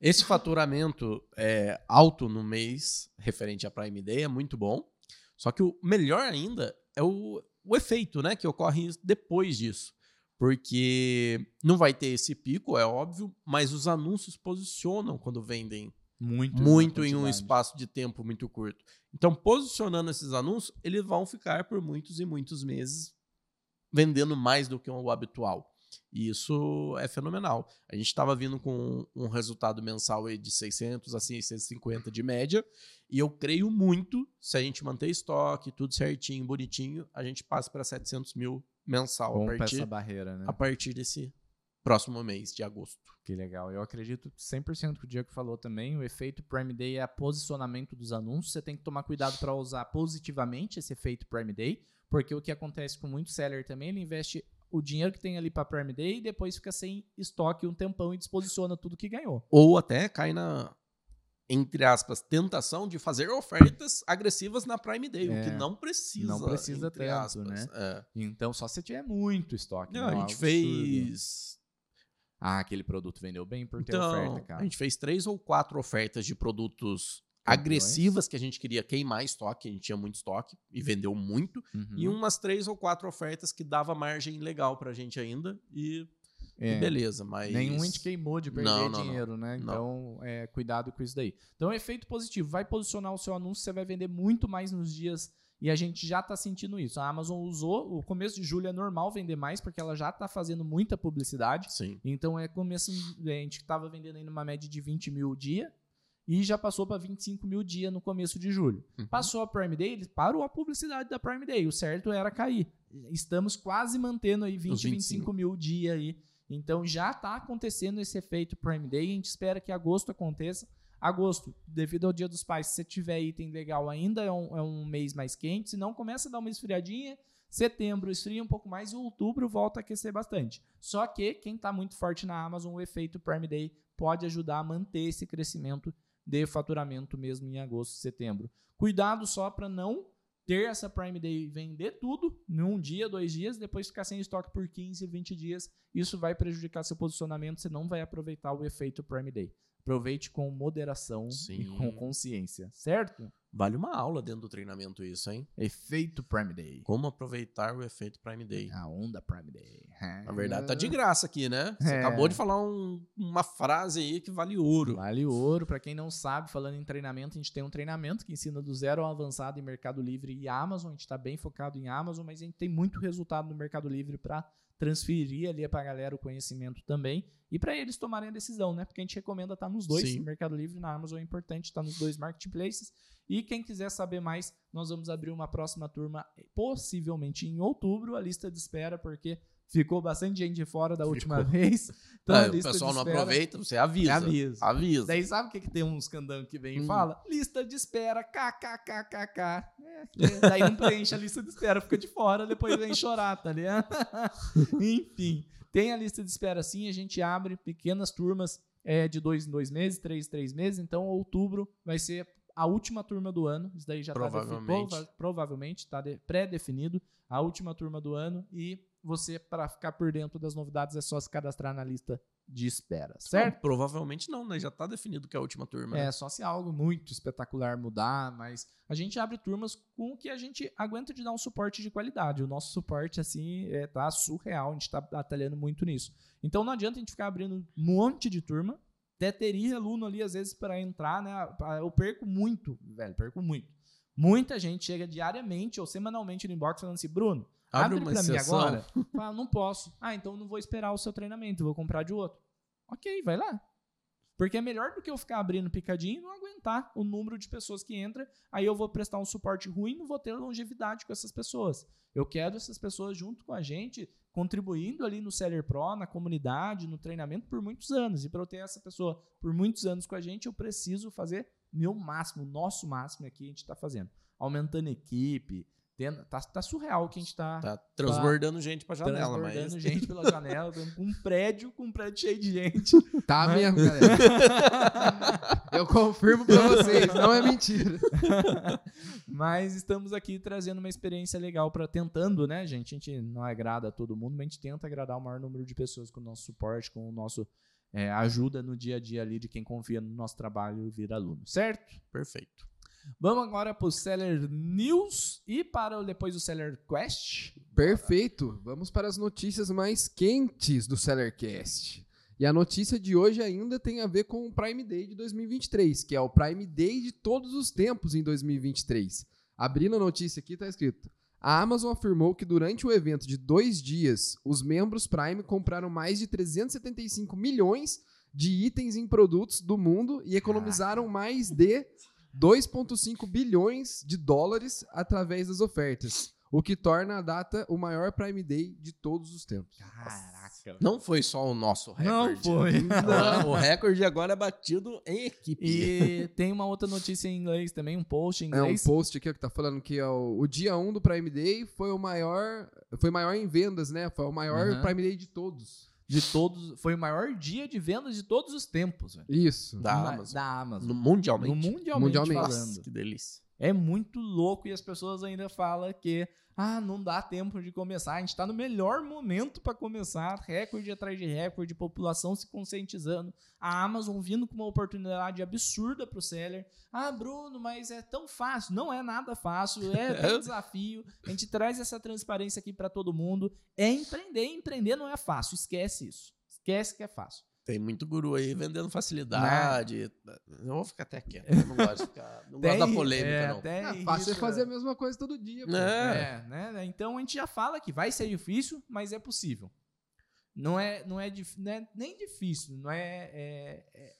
Esse faturamento é, alto no mês referente à Prime Day é muito bom. Só que o melhor ainda é o, o efeito, né? Que ocorre depois disso. Porque não vai ter esse pico, é óbvio, mas os anúncios posicionam quando vendem Muito, muito em um espaço de tempo muito curto. Então, posicionando esses anúncios, eles vão ficar por muitos e muitos meses vendendo mais do que o habitual. E isso é fenomenal. A gente estava vindo com um resultado mensal de 600 a 650 de média, e eu creio muito, se a gente manter estoque, tudo certinho, bonitinho, a gente passa para 700 mil mensal a Rompe partir, essa barreira, né? a partir desse próximo mês de agosto. Que legal. Eu acredito 100% que o Diego falou também. O efeito Prime Day é posicionamento dos anúncios. Você tem que tomar cuidado para usar positivamente esse efeito Prime Day, porque o que acontece com muito seller também, ele investe o dinheiro que tem ali para Prime Day e depois fica sem estoque um tempão e disposiciona tudo que ganhou. Ou até cai na, entre aspas, tentação de fazer ofertas agressivas na Prime Day, É, o que não precisa. não precisa entre tanto, aspas. né? É. Então, só se tiver muito estoque. Não, né? a Algo gente absurdo. fez. Ah, aquele produto vendeu bem por ter Então, oferta, cara. a gente fez três ou quatro ofertas de produtos. Agressivas que a gente queria queimar estoque, a gente tinha muito estoque e vendeu muito. Uhum. E umas três ou quatro ofertas que dava margem legal pra gente ainda. E, e É. beleza, mas. Nenhum a gente queimou de perder Não, não, não. dinheiro, né? Não. Então, é, cuidado com isso daí. Então, efeito positivo. Vai posicionar o seu anúncio, você vai vender muito mais nos dias. E a gente já está sentindo isso. A Amazon usou, o começo de julho é normal vender mais, porque ela já está fazendo muita publicidade. Sim. Então, é começo. A gente estava vendendo aí numa média de 20 mil dia. E já passou para 25 mil dia no começo de julho. Uhum. Passou a Prime Day, ele parou a publicidade da Prime Day. O certo era cair. Estamos quase mantendo aí 20, Os 25 mil dia aí. Então já está acontecendo esse efeito Prime Day. A gente espera que agosto aconteça. Agosto, devido ao Dia dos Pais, se você tiver item legal, ainda é um, é um mês mais quente. Se não, começa a dar uma esfriadinha. Setembro esfria um pouco mais e outubro volta a aquecer bastante. Só que quem está muito forte na Amazon, o efeito Prime Day pode ajudar a manter esse crescimento de faturamento mesmo em agosto e setembro. Cuidado só para não ter essa Prime Day e vender tudo num dia, dois dias, depois ficar sem estoque por 15, 20 dias. Isso vai prejudicar seu posicionamento, você não vai aproveitar o efeito Prime Day. Aproveite com moderação e Sim. com consciência, certo? Vale uma aula dentro do treinamento isso, hein? Efeito Prime Day. Como aproveitar o efeito Prime Day. A onda Prime Day. Na verdade, tá de graça aqui, né? Você É. acabou de falar um- uma frase aí que vale ouro. Vale ouro. Para quem não sabe, falando em treinamento, a gente tem um treinamento que ensina do zero ao avançado em Mercado Livre e Amazon. A gente está bem focado em Amazon, mas a gente tem muito resultado no Mercado Livre para transferir ali para a galera o conhecimento também e para eles tomarem a decisão, né? Porque a gente recomenda estar nos dois. Sim. Mercado Livre na Amazon é importante estar nos dois marketplaces. E quem quiser saber mais, nós vamos abrir uma próxima turma, possivelmente em outubro, a lista de espera, porque ficou bastante gente de fora da última vez. Então, É, o pessoal não espera- aproveita, você avisa. Avisa. Avisa. Daí sabe o que, que tem uns candangos que vem e Hum. fala? Lista de espera, kkkk. É, daí não preenche a lista de espera, fica de fora, depois vem chorar, tá ligado? Enfim, tem a lista de espera sim, a gente abre pequenas turmas é, de dois em dois meses, três em três meses, então outubro vai ser a última turma do ano, isso daí já está Provavelmente. provavelmente está pré-definido, a última turma do ano e você, para ficar por dentro das novidades, é só se cadastrar na lista de espera, certo? Não, provavelmente não, né? Já tá definido que é a última turma. né? É, só se algo muito espetacular mudar, mas a gente abre turmas com o que a gente aguenta de dar um suporte de qualidade. O nosso suporte, assim, é, tá surreal, a gente tá batalhando muito nisso. Então não adianta a gente ficar abrindo um monte de turma, até teria aluno ali, às vezes, para entrar, né? Eu perco muito, velho, perco muito. Muita gente chega diariamente ou semanalmente no inbox falando assim, Bruno, Abre abre, uma pra mim exceção. agora. Fala, não posso. Ah, então não vou esperar o seu treinamento, vou comprar de outro. Ok, vai lá. Porque é melhor do que eu ficar abrindo picadinho e não aguentar o número de pessoas que entra, aí eu vou prestar um suporte ruim e não vou ter longevidade com essas pessoas. Eu quero essas pessoas junto com a gente, contribuindo ali no Seller Pro, na comunidade, no treinamento por muitos anos. E para eu ter essa pessoa por muitos anos com a gente, eu preciso fazer meu máximo, nosso máximo aqui a gente está fazendo. Aumentando equipe, Tendo, tá, tá, surreal o que a gente tá. Tá transbordando tá, gente pra janela, transbordando mas. gente pela janela, um prédio com um prédio cheio de gente. Tá mas... mesmo, galera. Eu confirmo pra vocês, não é mentira. mas estamos aqui trazendo uma experiência legal para tentando, né, gente? A gente não agrada a todo mundo, mas a gente tenta agradar o maior número de pessoas com o nosso suporte, com o nosso é, ajuda no dia a dia ali de quem confia no nosso trabalho e vira aluno, certo? Perfeito. Vamos agora para o Seller News e para depois o Seller Quest. Perfeito. Vamos para as notícias mais quentes do Sellercast. E a notícia de hoje ainda tem a ver com o Prime Day de 2023, que é o Prime Day de todos os tempos em 2023. Abrindo a notícia aqui, está escrito: a Amazon afirmou que durante o evento de dois dias, os membros Prime compraram mais de 375 milhões de itens em produtos do mundo e economizaram mais de 2,5 bilhões de dólares através das ofertas, o que torna a data o maior Prime Day de todos os tempos. Caraca. Não foi só o nosso recorde. Não foi. Não. o recorde agora é batido em equipe. E tem uma outra notícia em inglês também, um post em inglês. É um post aqui que tá falando que o, o dia 1 do Prime Day foi o maior, foi maior em vendas, né? Foi o maior uhum. Prime Day de todos de todos. Foi o maior dia de vendas de todos os tempos. Véio. Isso. Da, da Amazon. Da Amazon. No, mundialmente. No mundialmente, mundialmente. falando. Nossa, que delícia. É muito louco e as pessoas ainda falam que ah, não dá tempo de começar. A gente está no melhor momento para começar, recorde atrás de recorde, população se conscientizando, a Amazon vindo com uma oportunidade absurda para o seller. Ah, Bruno, mas é tão fácil. Não é nada fácil, é um desafio. A gente traz essa transparência aqui para todo mundo. É empreender. Empreender não é fácil, esquece isso. Esquece que é fácil. Tem muito guru aí vendendo facilidade. Né? Eu vou ficar até quieto. Eu não gosto de ficar. Não gosto da polêmica, é, não. É fácil isso, fazer a mesma coisa todo dia. É. é. né? Então a gente já fala que vai ser difícil, mas é possível. Não é, não é, não é nem difícil, não é, é, é,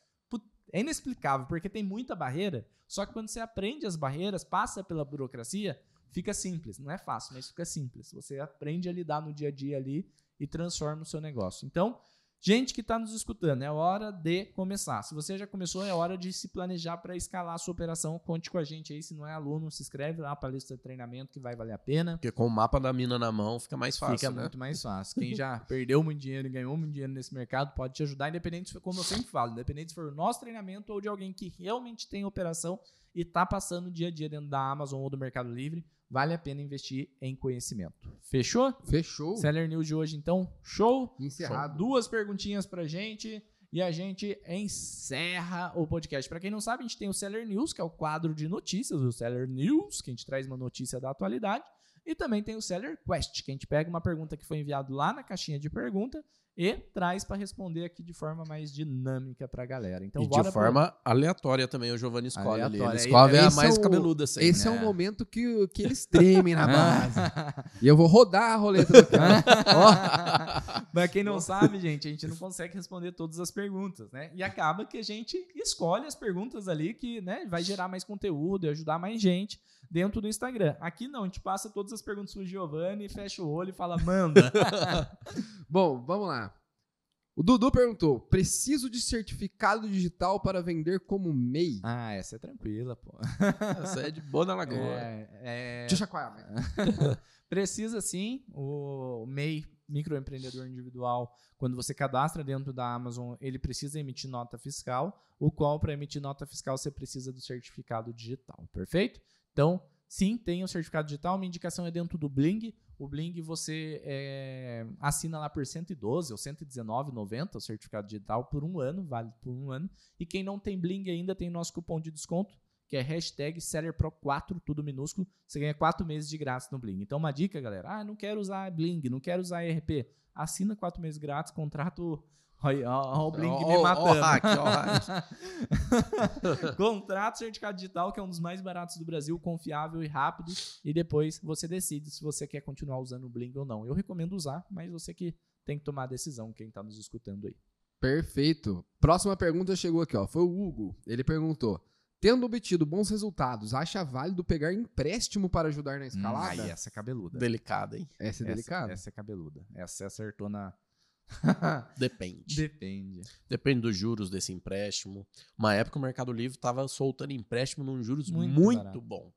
é inexplicável, porque tem muita barreira. Só que quando você aprende as barreiras, passa pela burocracia, fica simples. Não é fácil, mas fica simples. Você aprende a lidar no dia a dia ali e transforma o seu negócio. Então, Gente que está nos escutando, é hora de começar. Se você já começou, é hora de se planejar para escalar a sua operação. Conte com a gente aí. Se não é aluno, se inscreve lá para a lista de treinamento que vai valer a pena. Porque com o mapa da mina na mão fica mais fácil. Fica né? muito mais fácil. Quem já perdeu muito dinheiro e ganhou muito dinheiro nesse mercado pode te ajudar, independente, como eu sempre falo, independente se for o nosso treinamento ou de alguém que realmente tem operação e está passando o dia a dia dentro da Amazon ou do Mercado Livre vale a pena investir em conhecimento. Fechou? Fechou. Seller News de hoje, então, show? Encerrado. Duas perguntinhas pra gente e a gente encerra o podcast. Para quem não sabe, a gente tem o Seller News, que é o quadro de notícias, o Seller News, que a gente traz uma notícia da atualidade. E também tem o Seller Quest, que a gente pega uma pergunta que foi enviada lá na caixinha de pergunta e traz para responder aqui de forma mais dinâmica para a galera. Então, e de forma pro... aleatória também o Giovanni escolhe ali. Ele escolhe a mais é o, cabeluda sempre. Esse é, é o momento que, que eles tremem na base. e eu vou rodar a roleta do cara. Mas quem não sabe, gente, a gente não consegue responder todas as perguntas, né? E acaba que a gente escolhe as perguntas ali que né, vai gerar mais conteúdo e ajudar mais gente dentro do Instagram. Aqui não, a gente passa todas as perguntas pro Giovanni, fecha o olho e fala, manda. Bom, vamos lá. O Dudu perguntou: preciso de certificado digital para vender como MEI? Ah, essa é tranquila, pô. essa é de boa na lagoa. É, é... Deixa qual Precisa sim. O MEI, microempreendedor individual, quando você cadastra dentro da Amazon, ele precisa emitir nota fiscal, o qual, para emitir nota fiscal, você precisa do certificado digital. Perfeito? Então, sim, tem o certificado digital. Minha indicação é dentro do Bling. O Bling você é, assina lá por 112 ou 119,90 o certificado digital por um ano, vale por um ano. E quem não tem Bling ainda tem nosso cupom de desconto, que é hashtag SellerPro4, tudo minúsculo. Você ganha 4 meses de graça no Bling. Então, uma dica, galera. Ah, não quero usar Bling, não quero usar ERP. Assina 4 meses grátis, contrato Olha, o Blink me matando. Ó, hack, ó, hack. Contrato certificado digital, que é um dos mais baratos do Brasil, confiável e rápido. E depois você decide se você quer continuar usando o Blink ou não. Eu recomendo usar, mas você que tem que tomar a decisão, quem está nos escutando aí. Perfeito. Próxima pergunta chegou aqui, ó. Foi o Hugo. Ele perguntou: Tendo obtido bons resultados, acha válido pegar empréstimo para ajudar na escalada? Aí essa é cabeluda. Delicado, hein? Essa é Essa- delicada. Essa é cabeluda. Essa você acertou na. Depende. Depende. Depende dos juros desse empréstimo. Uma época o Mercado Livre estava soltando empréstimo num juros Muito muito, bom.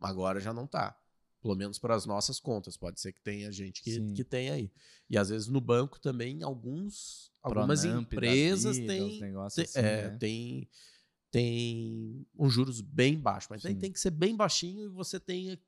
Agora já não tá. Pelo menos para as nossas contas. Pode ser que tenha gente que, Sim. que tenha aí. E às vezes no banco também, alguns, algumas Pronamp empresas têm, tem, assim, é, né? tem, tem um juros bem baixo. Mas tem que ser bem baixinho e você tem,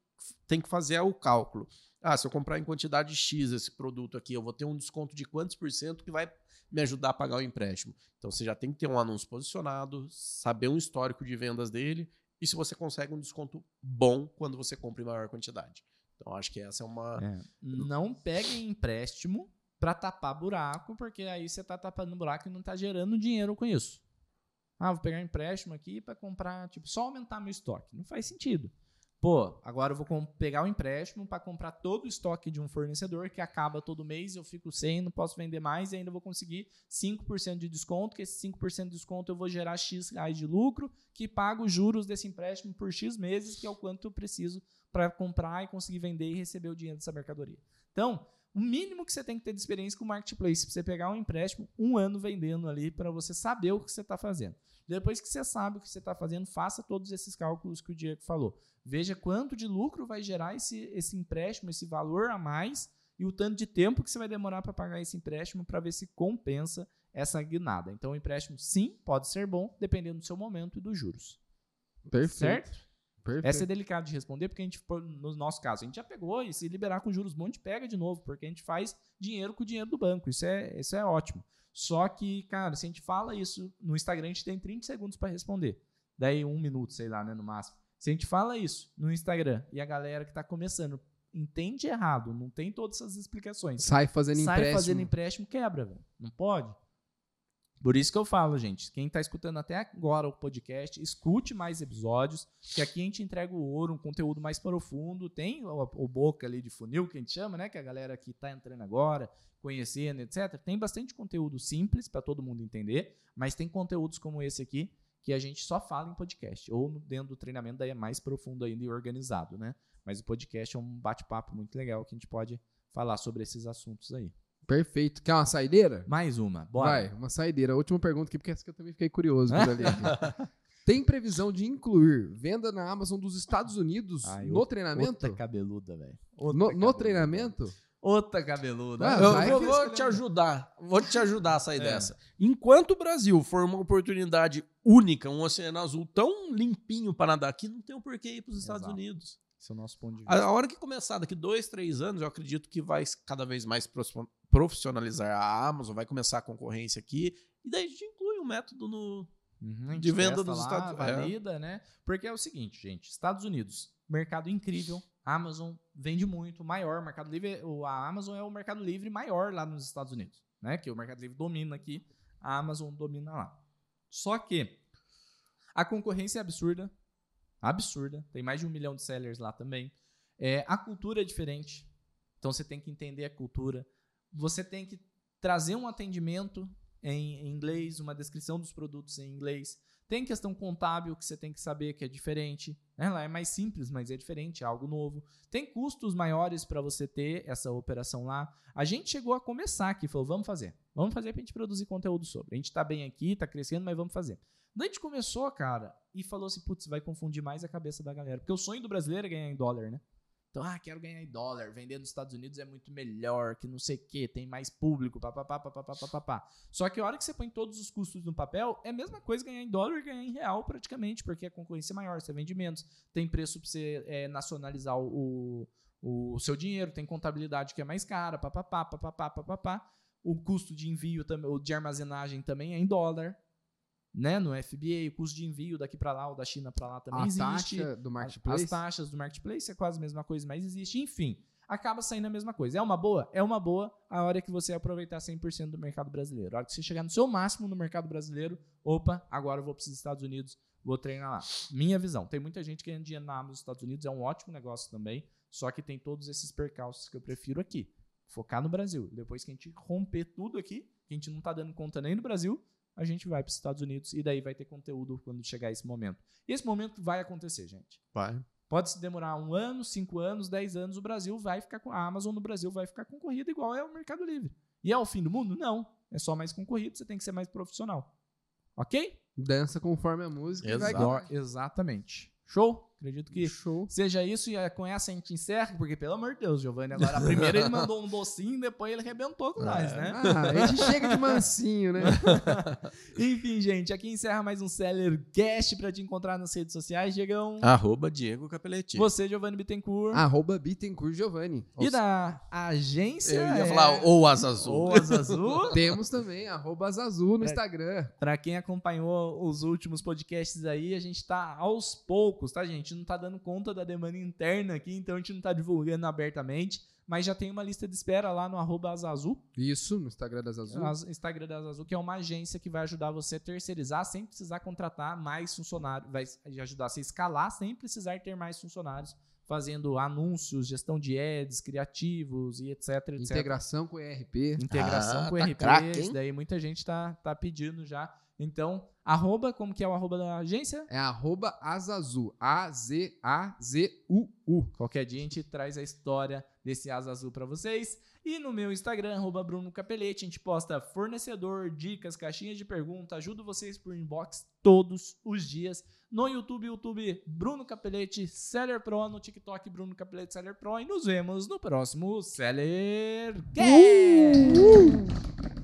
tem que fazer o cálculo. Ah, se eu comprar em quantidade X esse produto aqui, eu vou ter um desconto de quantos por cento que vai me ajudar a pagar o empréstimo. Então você já tem que ter um anúncio posicionado, saber um histórico de vendas dele e se você consegue um desconto bom quando você compra em maior quantidade. Então acho que essa é uma. É. Não peguem empréstimo pra tapar buraco, porque aí você tá tapando buraco e não tá gerando dinheiro com isso. Ah, vou pegar empréstimo aqui pra comprar, tipo, só aumentar meu estoque. Não faz sentido. Pô, agora eu vou pegar o empréstimo pra comprar todo o estoque de um fornecedor que acaba todo mês, eu fico sem, não posso vender mais e ainda vou conseguir 5% de desconto, que esse 5% de desconto eu vou gerar X reais de lucro, que pago os juros desse empréstimo por X meses, que é o quanto eu preciso para comprar e conseguir vender e receber o dinheiro dessa mercadoria. Então, o mínimo que você tem que ter de experiência com o marketplace, para você pegar um empréstimo, um ano vendendo ali, para você saber o que você está fazendo. Depois que você sabe o que você está fazendo, faça todos esses cálculos que o Diego falou. Veja quanto de lucro vai gerar esse, esse empréstimo, esse valor a mais, e o tanto de tempo que você vai demorar para pagar esse empréstimo para ver se compensa essa guinada. Então, o empréstimo, sim, pode ser bom, dependendo do seu momento e dos juros. Perfeito. Certo? Perfeito. Essa é delicado de responder, porque a gente, no nosso caso, a gente já pegou e se liberar com juros bons, a gente pega de novo, porque a gente faz dinheiro com o dinheiro do banco. Isso é, isso é ótimo. Só que, cara, se a gente fala isso no Instagram, a gente tem 30 segundos para responder. Daí um minuto, sei lá, né, no máximo. Se a gente fala isso no Instagram e a galera que tá começando entende errado, não tem todas essas explicações, Sai fazendo sai empréstimo. fazendo empréstimo, quebra, velho. Não pode. Por isso que eu falo, gente. Quem tá escutando até agora o podcast, escute mais episódios, que aqui a gente entrega o ouro, um conteúdo mais profundo. Tem o, o boca ali de funil, que a gente chama, né? Que a galera que tá entrando agora, conhecendo, etc. Tem bastante conteúdo simples para todo mundo entender, mas tem conteúdos como esse aqui que a gente só fala em podcast. Ou dentro do treinamento, daí é mais profundo ainda e organizado, né? Mas o podcast é um bate-papo muito legal que a gente pode falar sobre esses assuntos aí. Perfeito. Quer uma saideira? Mais uma, bora. Vai, uma saideira. Última pergunta aqui, porque essa que eu também fiquei curioso quando eu li aqui. Tem previsão de incluir venda na Amazon dos Estados Unidos Ai, no outra- treinamento? Outra cabeluda, velho. No, no treinamento? Outra cabeluda. Ah, Eu vou, vou te ajudar. Vou te ajudar a sair É. dessa. Enquanto o Brasil for uma oportunidade única, um oceano azul tão limpinho para nadar aqui, não tem o porquê ir para os Estados Exato. Unidos. Esse é o nosso ponto de vista. A, hora que começar, daqui dois, três anos, eu acredito que vai cada vez mais profission- profissionalizar a Amazon, vai começar a concorrência aqui, e daí a gente inclui um método no. Uhum, de venda dos lá, Estados- é. valida, né? Porque é o seguinte, gente. Estados Unidos, mercado incrível. Amazon vende muito, maior. Mercado Livre, o- a Amazon é o mercado livre maior lá nos Estados Unidos, né? Que o Mercado Livre domina aqui, a Amazon domina lá. Só que a concorrência é absurda, absurda. Tem mais de um milhão de sellers lá também. É, a cultura é diferente, então você tem que entender a cultura. Você tem que trazer um atendimento em inglês, uma descrição dos produtos em inglês. Tem questão contábil que você tem que saber que é diferente. Ela é mais simples, mas é diferente, é algo novo. Tem custos maiores para você ter essa operação lá. A gente chegou a começar aqui, falou, vamos fazer. Vamos fazer pra gente produzir conteúdo sobre. A gente tá bem aqui, tá crescendo, mas vamos fazer. Daí a gente começou, cara, e falou assim, putz, vai confundir mais a cabeça da galera. Porque o sonho do brasileiro é ganhar em dólar, né? Então, ah, quero ganhar em dólar, vender nos Estados Unidos é muito melhor, que não sei o quê, tem mais público, papapá, papapá, papapá. Só que a hora que você põe todos os custos no papel, é a mesma coisa ganhar em dólar e ganhar em real praticamente, porque a concorrência é maior, você vende menos, tem preço pra você é, nacionalizar o, o, seu dinheiro, tem contabilidade que é mais cara, papapá, papapá, papapá. O custo de envio, também, de armazenagem também é em dólar, né? No FBA, o custo de envio daqui pra lá ou da China pra lá também A existe. taxa do As- marketplace? As taxas do marketplace é quase a mesma coisa, mas existe. Enfim, acaba saindo a mesma coisa. É uma boa? É uma boa a hora que você aproveitar 100% do mercado brasileiro. A hora que você chegar no seu máximo no mercado brasileiro, opa, agora eu vou para os Estados Unidos, vou treinar lá. Minha visão. Tem muita gente ganhando dinheiro na Amazon nos Estados Unidos, é um ótimo negócio também, só que tem todos esses percalços que eu prefiro aqui. Focar no Brasil. Depois que a gente romper tudo aqui, que a gente não tá dando conta nem no Brasil, a gente vai para os Estados Unidos e daí vai ter conteúdo quando chegar esse momento. E esse momento vai acontecer, gente. Vai. Pode se demorar um ano, cinco anos, dez anos, o Brasil vai ficar com a Amazon no Brasil vai ficar concorrida igual é o Mercado Livre. E é o fim do mundo? Não. É só mais concorrido, você tem que ser mais profissional. Ok? Dança conforme a música Exato. Exatamente. Show? Acredito que Show. seja isso e é, com essa a gente encerra, porque pelo amor de Deus, Giovanni, agora a primeira ele mandou um docinho, depois ele arrebentou com nós, né? Ah, a gente chega de mansinho, né? Enfim, gente, aqui encerra mais um Seller Cast pra te encontrar nas redes sociais. Diegão, Arroba Diego Capeletti. você, Giovanni Bittencourt. Arroba Bittencourt Giovanni. E da agência. Eu ia é- falar ou Asa Azul. Ou Asa Azul. Temos também arroba Zazu no É. Instagram. Pra quem acompanhou os últimos podcasts aí, a gente tá aos poucos, tá, gente? Não tá dando conta da demanda interna aqui, então a gente não tá divulgando abertamente. Mas já tem uma lista de espera lá no arroba Azazu, Isso, no Instagram das Azul. no Instagram da Azazu, que é uma agência que vai ajudar você a terceirizar sem precisar contratar mais funcionários. Vai ajudar você a escalar sem precisar ter mais funcionários, fazendo anúncios, gestão de ads, criativos e etc, etc. Integração com ERP. Integração Ah, com tá RP, craque, hein? isso daí muita gente tá, tá pedindo já. Então, arroba, como que é o arroba da agência? É arroba Azazu. A-Z-A-Z-U-U. Qualquer dia a gente traz a história desse asa azul pra vocês. E no meu Instagram, arroba Bruno Capelete, a gente posta fornecedor, dicas, caixinhas de pergunta, ajudo vocês por inbox todos os dias. No YouTube, YouTube Bruno Capelete Seller Pro, no TikTok Bruno Capelete Seller Pro e nos vemos no próximo Seller Cast!